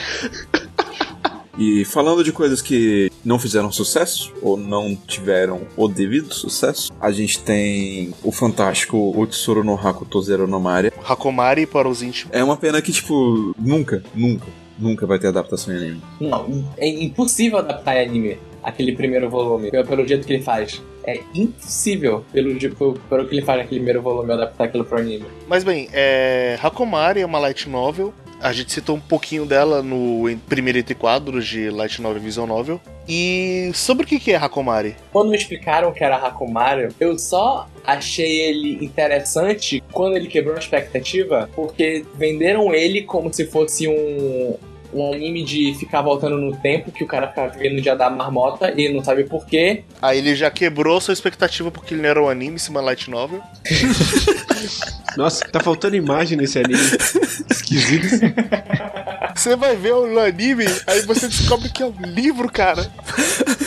E falando de coisas que não fizeram sucesso, ou não tiveram o devido sucesso, a gente tem o fantástico Otsuru no Hakuto Zero no Maria. Hakomari para os íntimos. É uma pena que, tipo, nunca, nunca, nunca vai ter adaptação em anime. Não, é impossível adaptar em anime aquele primeiro volume, pelo, jeito que ele faz. É impossível, pelo, pelo, pelo que ele faz naquele primeiro volume, adaptar aquilo pro anime. Mas bem, é... Hakomari é uma light novel. A gente citou um pouquinho dela no primeiro entre quadros de light novel e visual novel. E sobre o que é Hakomari? Quando me explicaram que era Hakumaru, eu só achei ele interessante quando ele quebrou a expectativa, porque venderam ele como se fosse um, um anime de ficar voltando no tempo, que o cara ficava vivendo no dia da marmota e não sabe porquê. Aí ele já quebrou sua expectativa porque ele não era um anime, sim uma light novel. Nossa, tá faltando imagem nesse anime. Esquisito. Você vai ver o anime, aí você descobre que é um livro, cara.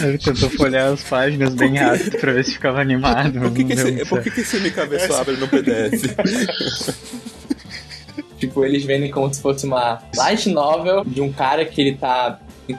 Ele tentou folhear as páginas bem rápido pra ver se ficava animado. Por que, que, esse, por que, que esse MKV só abre no PDF? Tipo, eles vendem como se fosse uma light novel de um cara que ele tá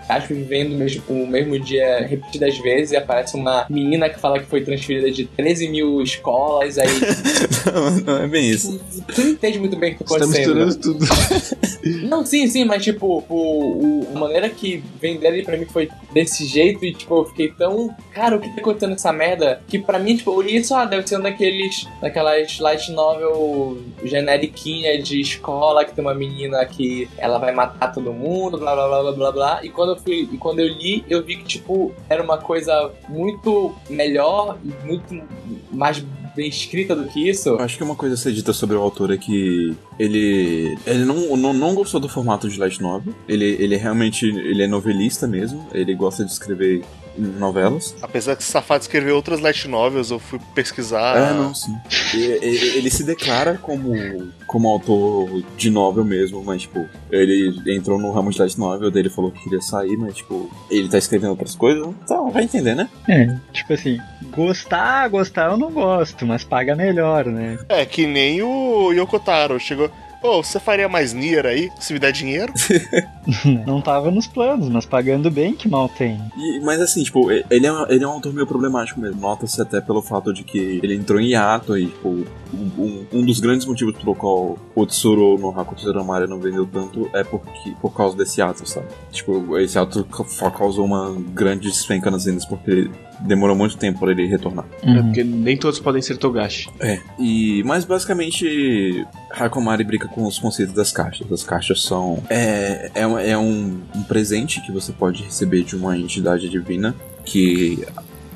aspas, vivendo o mesmo, o mesmo dia repetidas vezes e aparece uma menina que fala que foi transferida de 13 mil escolas, aí não, não é bem isso. tu não entende muito bem o que tá tá acontecendo. misturando tudo. Não, sim, sim, mas tipo, o, o- a maneira que venderam ele pra mim foi desse jeito e tipo, eu fiquei tão. Cara, o que tá acontecendo nessa merda? Que pra mim, tipo, eu li isso, ah, deve ser um daqueles. daquelas light novel generiquinha de escola que tem uma menina que ela vai matar todo mundo, blá blá blá blá blá blá. E quando eu fui. E quando eu li, eu vi que, tipo, era uma coisa muito melhor e muito mais bem escrita do que isso. Acho que uma coisa a ser dita sobre o autor é que ele ele não, não, não gostou do formato de light novel. Ele, ele realmente ele é novelista mesmo. Ele gosta de escrever novelas. Apesar que esse safado escreveu outras light novels, eu fui pesquisar. É, não, sim. Ele, ele se declara como, como autor de novel mesmo, mas, tipo, ele entrou no ramo de light novel, dele falou que queria sair, mas, tipo, ele tá escrevendo outras coisas, então vai entender, né? É, tipo assim, gostar, gostar eu não gosto, mas paga melhor, né? É, que nem o Yokotaro chegou. Pô, você faria mais Nier aí, se me der dinheiro? Não tava nos planos, mas pagando bem, que mal tem. E- mas assim, tipo, ele é, um- ele é um autor meio problemático mesmo. Nota-se até pelo fato de que ele entrou em hiato e, tipo, um, um dos grandes motivos pelo qual o Tsuru no Hakuto Zeramari não vendeu tanto é porque, por causa desse ato, sabe? Tipo, esse ato ca- causou uma grande despenca nas vendas porque demorou muito tempo para ele retornar. É porque nem todos podem ser Togashi. É. E, mas basicamente, Hakomari brinca com os conceitos das caixas. As caixas são. É, é, é um, um presente que você pode receber de uma entidade divina que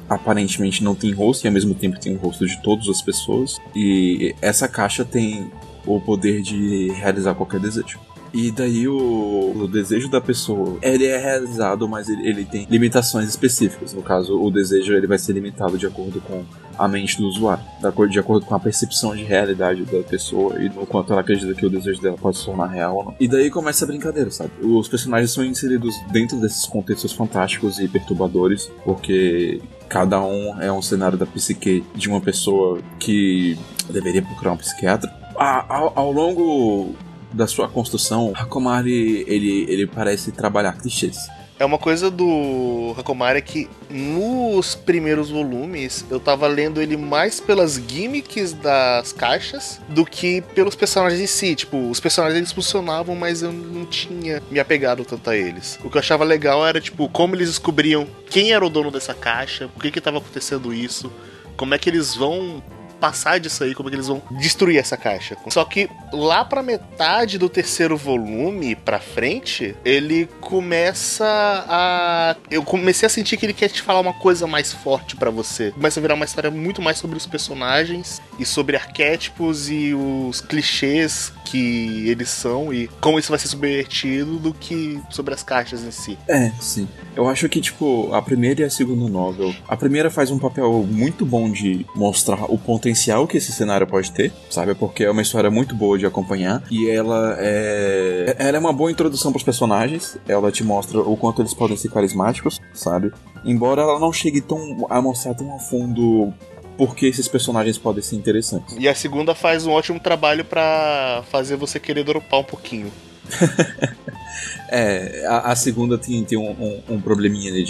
aparentemente não tem rosto e ao mesmo tempo tem o rosto de todas as pessoas. E essa caixa tem o poder de realizar qualquer desejo. E daí o, o desejo da pessoa, ele é realizado, mas ele, ele tem limitações específicas. No caso, o desejo ele vai ser limitado de acordo com a mente do usuário, de acordo, com a percepção de realidade da pessoa e no quanto ela acredita que o desejo dela pode se tornar real ou não. E daí começa a brincadeira, sabe? Os personagens são inseridos dentro desses contextos fantásticos e perturbadores, porque cada um é um cenário da psique de uma pessoa que deveria procurar um psiquiatra. Ao, ao longo da sua construção, Hakomari ele, ele parece trabalhar clichês. É uma coisa do Hakomari que nos primeiros volumes eu tava lendo ele mais pelas gimmicks das caixas do que pelos personagens em si. Tipo, os personagens eles funcionavam, mas eu não tinha me apegado tanto a eles. O que eu achava legal era, tipo, como eles descobriam quem era o dono dessa caixa, por que que tava acontecendo isso, como é que eles vão passar disso aí, como é que eles vão destruir essa caixa. Só que lá pra metade do terceiro volume pra frente, ele começa a eu comecei a sentir que ele quer te falar uma coisa mais forte pra você. Começa a virar uma história muito mais sobre os personagens e sobre arquétipos e os clichês que eles são e como isso vai ser subvertido do que sobre as caixas em si. É, sim. Eu acho que, tipo, a primeira e a segunda novel. A primeira faz um papel muito bom de mostrar o ponto potencial que esse cenário pode ter, sabe? Porque é uma história muito boa de acompanhar e ela é ela é uma boa introdução para os personagens. Ela te mostra o quanto eles podem ser carismáticos, sabe? Embora ela não chegue tão a mostrar tão a fundo porque esses personagens podem ser interessantes. E a segunda faz um ótimo trabalho para fazer você querer dropar um pouquinho. é, a, a, segunda tem, tem um, um, um probleminha de,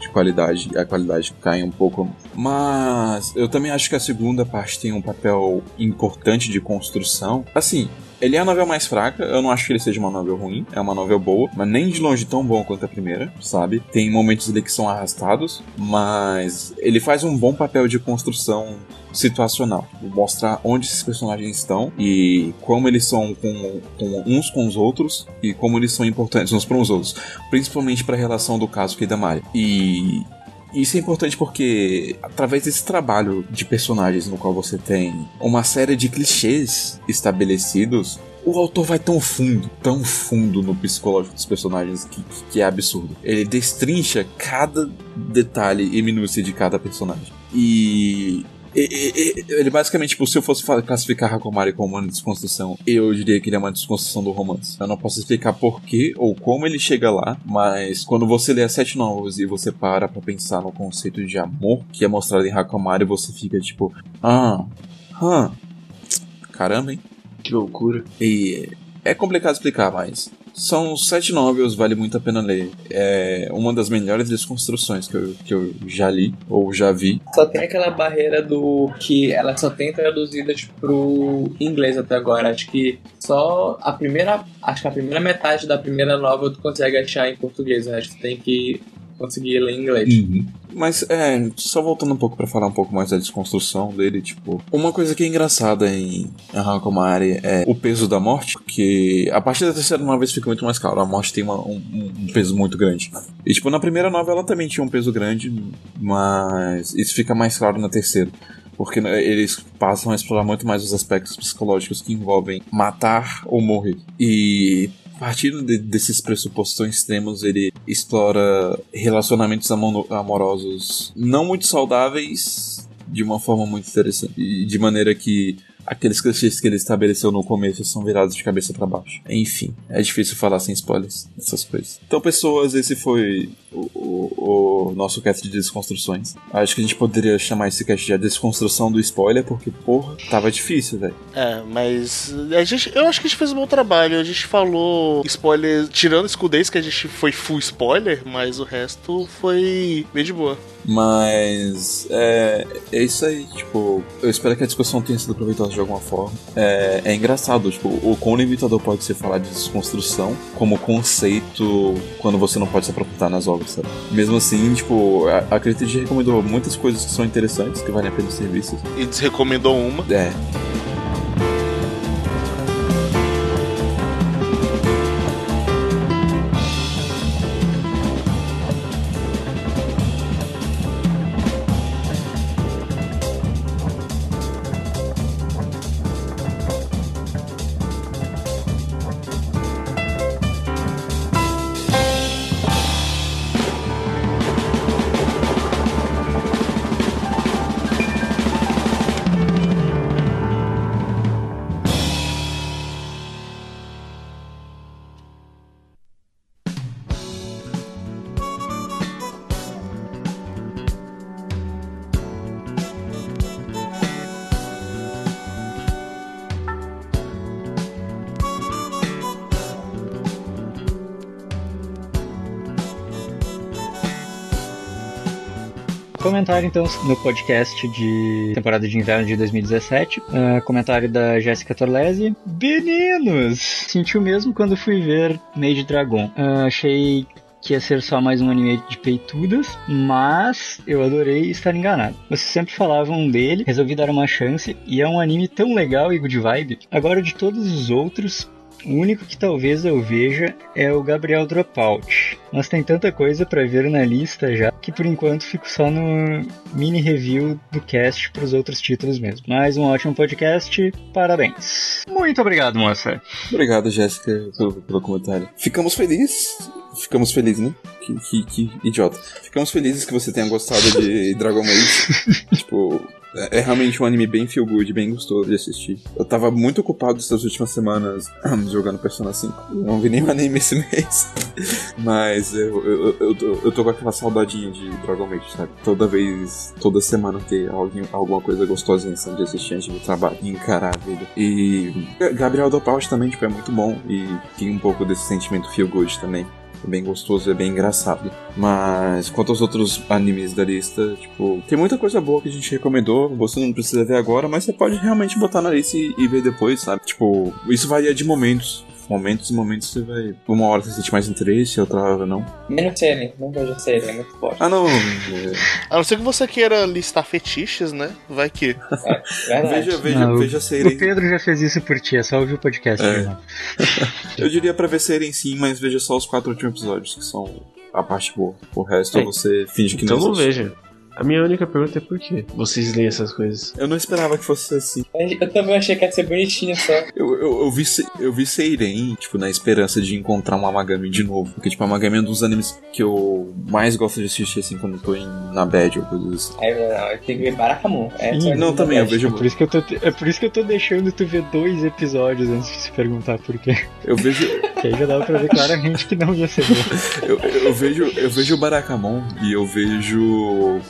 de, qualidade, a qualidade cai um pouco. Mas eu também acho que a segunda parte tem um papel importante de construção. Assim, ele é a novela mais fraca, eu não acho que ele seja uma novela ruim, é uma novela boa, mas nem de longe tão bom quanto a primeira, sabe? Tem momentos ali que são arrastados, mas ele faz um bom papel de construção situacional. Mostrar onde esses personagens estão e como eles são com, com uns com os outros e como eles são importantes uns para os outros. Principalmente para a relação do caso e da Mari. E isso é importante porque, através desse trabalho de personagens no qual você tem uma série de clichês estabelecidos, o autor vai tão fundo, tão fundo no psicológico dos personagens que, que é absurdo. Ele destrincha cada detalhe e minúcia de cada personagem. E ele basicamente, tipo, se eu fosse classificar Hakomari como uma desconstrução, eu diria que ele é uma desconstrução do romance. Eu não posso explicar porquê ou como ele chega lá, mas quando você lê as sete novos e você para pra pensar no conceito de amor que é mostrado em Hakomari, você fica tipo, ah, hã, caramba, hein? Que loucura. E é complicado explicar, mas são sete novels, vale muito a pena ler. É uma das melhores desconstruções que eu, que eu já li ou já vi. Só tem aquela barreira do que ela só tem traduzidas pro inglês até agora. Acho que só a primeira, acho que a primeira metade da primeira novel tu consegue achar em português. Acho que tem que conseguir ler em inglês. Uhum. Mas, é, só voltando um pouco para falar um pouco mais da desconstrução dele, tipo, uma coisa que é engraçada em Hankomari é o peso da morte, porque a partir da terceira novela fica muito mais claro, a morte tem uma, um, um, peso muito grande. E, tipo, na primeira novela ela também tinha um peso grande, mas isso fica mais claro na terceira porque né, eles passam a explorar muito mais os aspectos psicológicos que envolvem matar ou morrer. E partindo de, desses pressupostos extremos, ele explora relacionamentos amorosos não muito saudáveis de uma forma muito interessante. E de maneira que aqueles clichês que ele estabeleceu no começo são virados de cabeça para baixo. Enfim, é difícil falar sem spoilers, essas coisas. Então, pessoas, esse foi o, o, o, nosso cast de desconstruções. Acho que a gente poderia chamar esse cast de a desconstrução do spoiler, porque, porra, tava difícil, velho. É, mas a gente, eu acho que a gente fez um bom trabalho. A gente falou spoiler, tirando escudez, que a gente foi full spoiler, mas o resto foi bem de boa. Mas é, é isso aí, tipo, eu espero que a discussão tenha sido proveitosa de alguma forma. É, é engraçado, tipo, o quão limitador pode ser falar de desconstrução como conceito quando você não pode se aprofundar nas obras, sabe? Mesmo assim, tipo, a, a Critic recomendou muitas coisas que são interessantes, que valem a pena ser vistas. E desrecomendou uma. É. comentário então no podcast de temporada de inverno de 2017. Uh, ah, comentário da Jéssica Torlesi. Meninos! Senti o mesmo quando fui ver Made Dragon. Uh, achei que ia ser só mais um anime de peitudas, mas eu adorei estar enganado. Vocês sempre falavam dele, resolvi dar uma chance e é um anime tão legal e good vibe. Agora de todos os outros, o único que talvez eu veja é o Gabriel Dropout. Mas tem tanta coisa para ver na lista já que por enquanto fico só no mini review do cast para os outros títulos mesmo. Mais um ótimo podcast, parabéns. Muito obrigado, moça. Obrigado, Jéssica, pelo, pelo comentário. Ficamos felizes. Ficamos felizes, né? Que, que, que, idiota. Ficamos felizes que você tenha gostado de Dragon Age. tipo, É, realmente um anime bem feel good, bem gostoso de assistir. Eu tava muito ocupado essas últimas semanas jogando Persona 5. Não vi nenhum anime esse mês. Mas eu, eu, eu, tô, eu tô com aquela saudadinha de Dragon Maid, sabe? Toda vez, toda semana ter alguém, alguma coisa gostosinha assim, de assistir antes do trabalho encarar a vida. E Gabriel Dopaut também, tipo, é muito bom e tem um pouco desse sentimento feel good também. É bem gostoso, é bem engraçado. Mas quanto aos outros animes da lista, tipo, tem muita coisa boa que a gente recomendou. Você não precisa ver agora, mas você pode realmente botar na lista e, e ver depois, sabe? Tipo, isso varia de momentos momentos e momentos você vai. Uma hora você sente mais interesse, outra hora não. Menos Seren, não vejo Seren, é muito forte. Ah, não. A não ser que você queira listar fetiches, né? Vai que. É, verdade. veja, veja, Não, veja O Seren. Pedro já fez isso por ti, é só ouvir o podcast. É. irmão. Eu diria pra ver Seren sim, mas veja só os quatro últimos episódios, que são a parte boa. O resto É. você finge que Então não não existe. veja. A minha única pergunta é por quê vocês leem essas coisas? Eu não esperava que fosse assim. Eu também achei que ia ser bonitinho só. Eu, eu, eu, vi, eu vi Seiren, tipo, na esperança de encontrar um Amagami de novo. Porque, tipo, Amagami é um dos animes que eu mais gosto de assistir, assim, quando eu tô em, na bad ou coisas assim. Aí, não, eu tenho que ver Barakamon. É, só Não, que também, eu vejo, É por, isso que eu tô, é por isso que eu tô deixando tu ver dois episódios antes de se perguntar por quê. eu vejo, Que aí já dava pra ver claramente que não ia ser bom. eu, eu vejo, eu vejo Barakamon e eu vejo...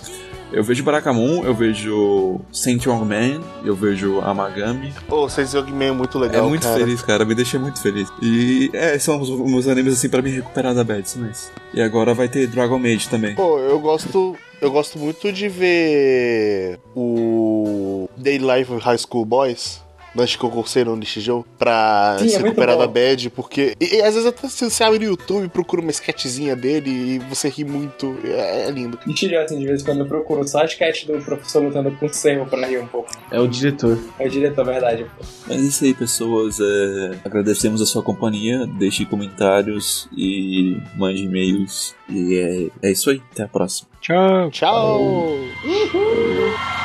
Eu vejo Barakamon, eu vejo Saint Man, eu vejo Amagami. Pô, Sensei Man é muito legal. é muito cara. feliz, cara, me deixa muito feliz. E é, são os meus animes assim pra me recuperar da bad, são esses. E agora vai ter Dragon Maid também. Pô, eu gosto. Eu gosto muito de ver o Day Life High School Boys. Eu cursei no Nishijou, pra Sim, se é recuperar da bad, porque. E, e às vezes até se você abre no YouTube, procura uma sketchzinha dele e você ri muito. É, é lindo. Mentira, assim, de vez em quando eu procuro só a sketch do professor lutando com o servo pra rir um pouco. É o diretor. É o diretor, verdade. Mas é isso aí, pessoas. é, Agradecemos a sua companhia. Deixe comentários e mande e-mails. E é, é isso aí. Até a próxima. Tchau. Tchau! 朝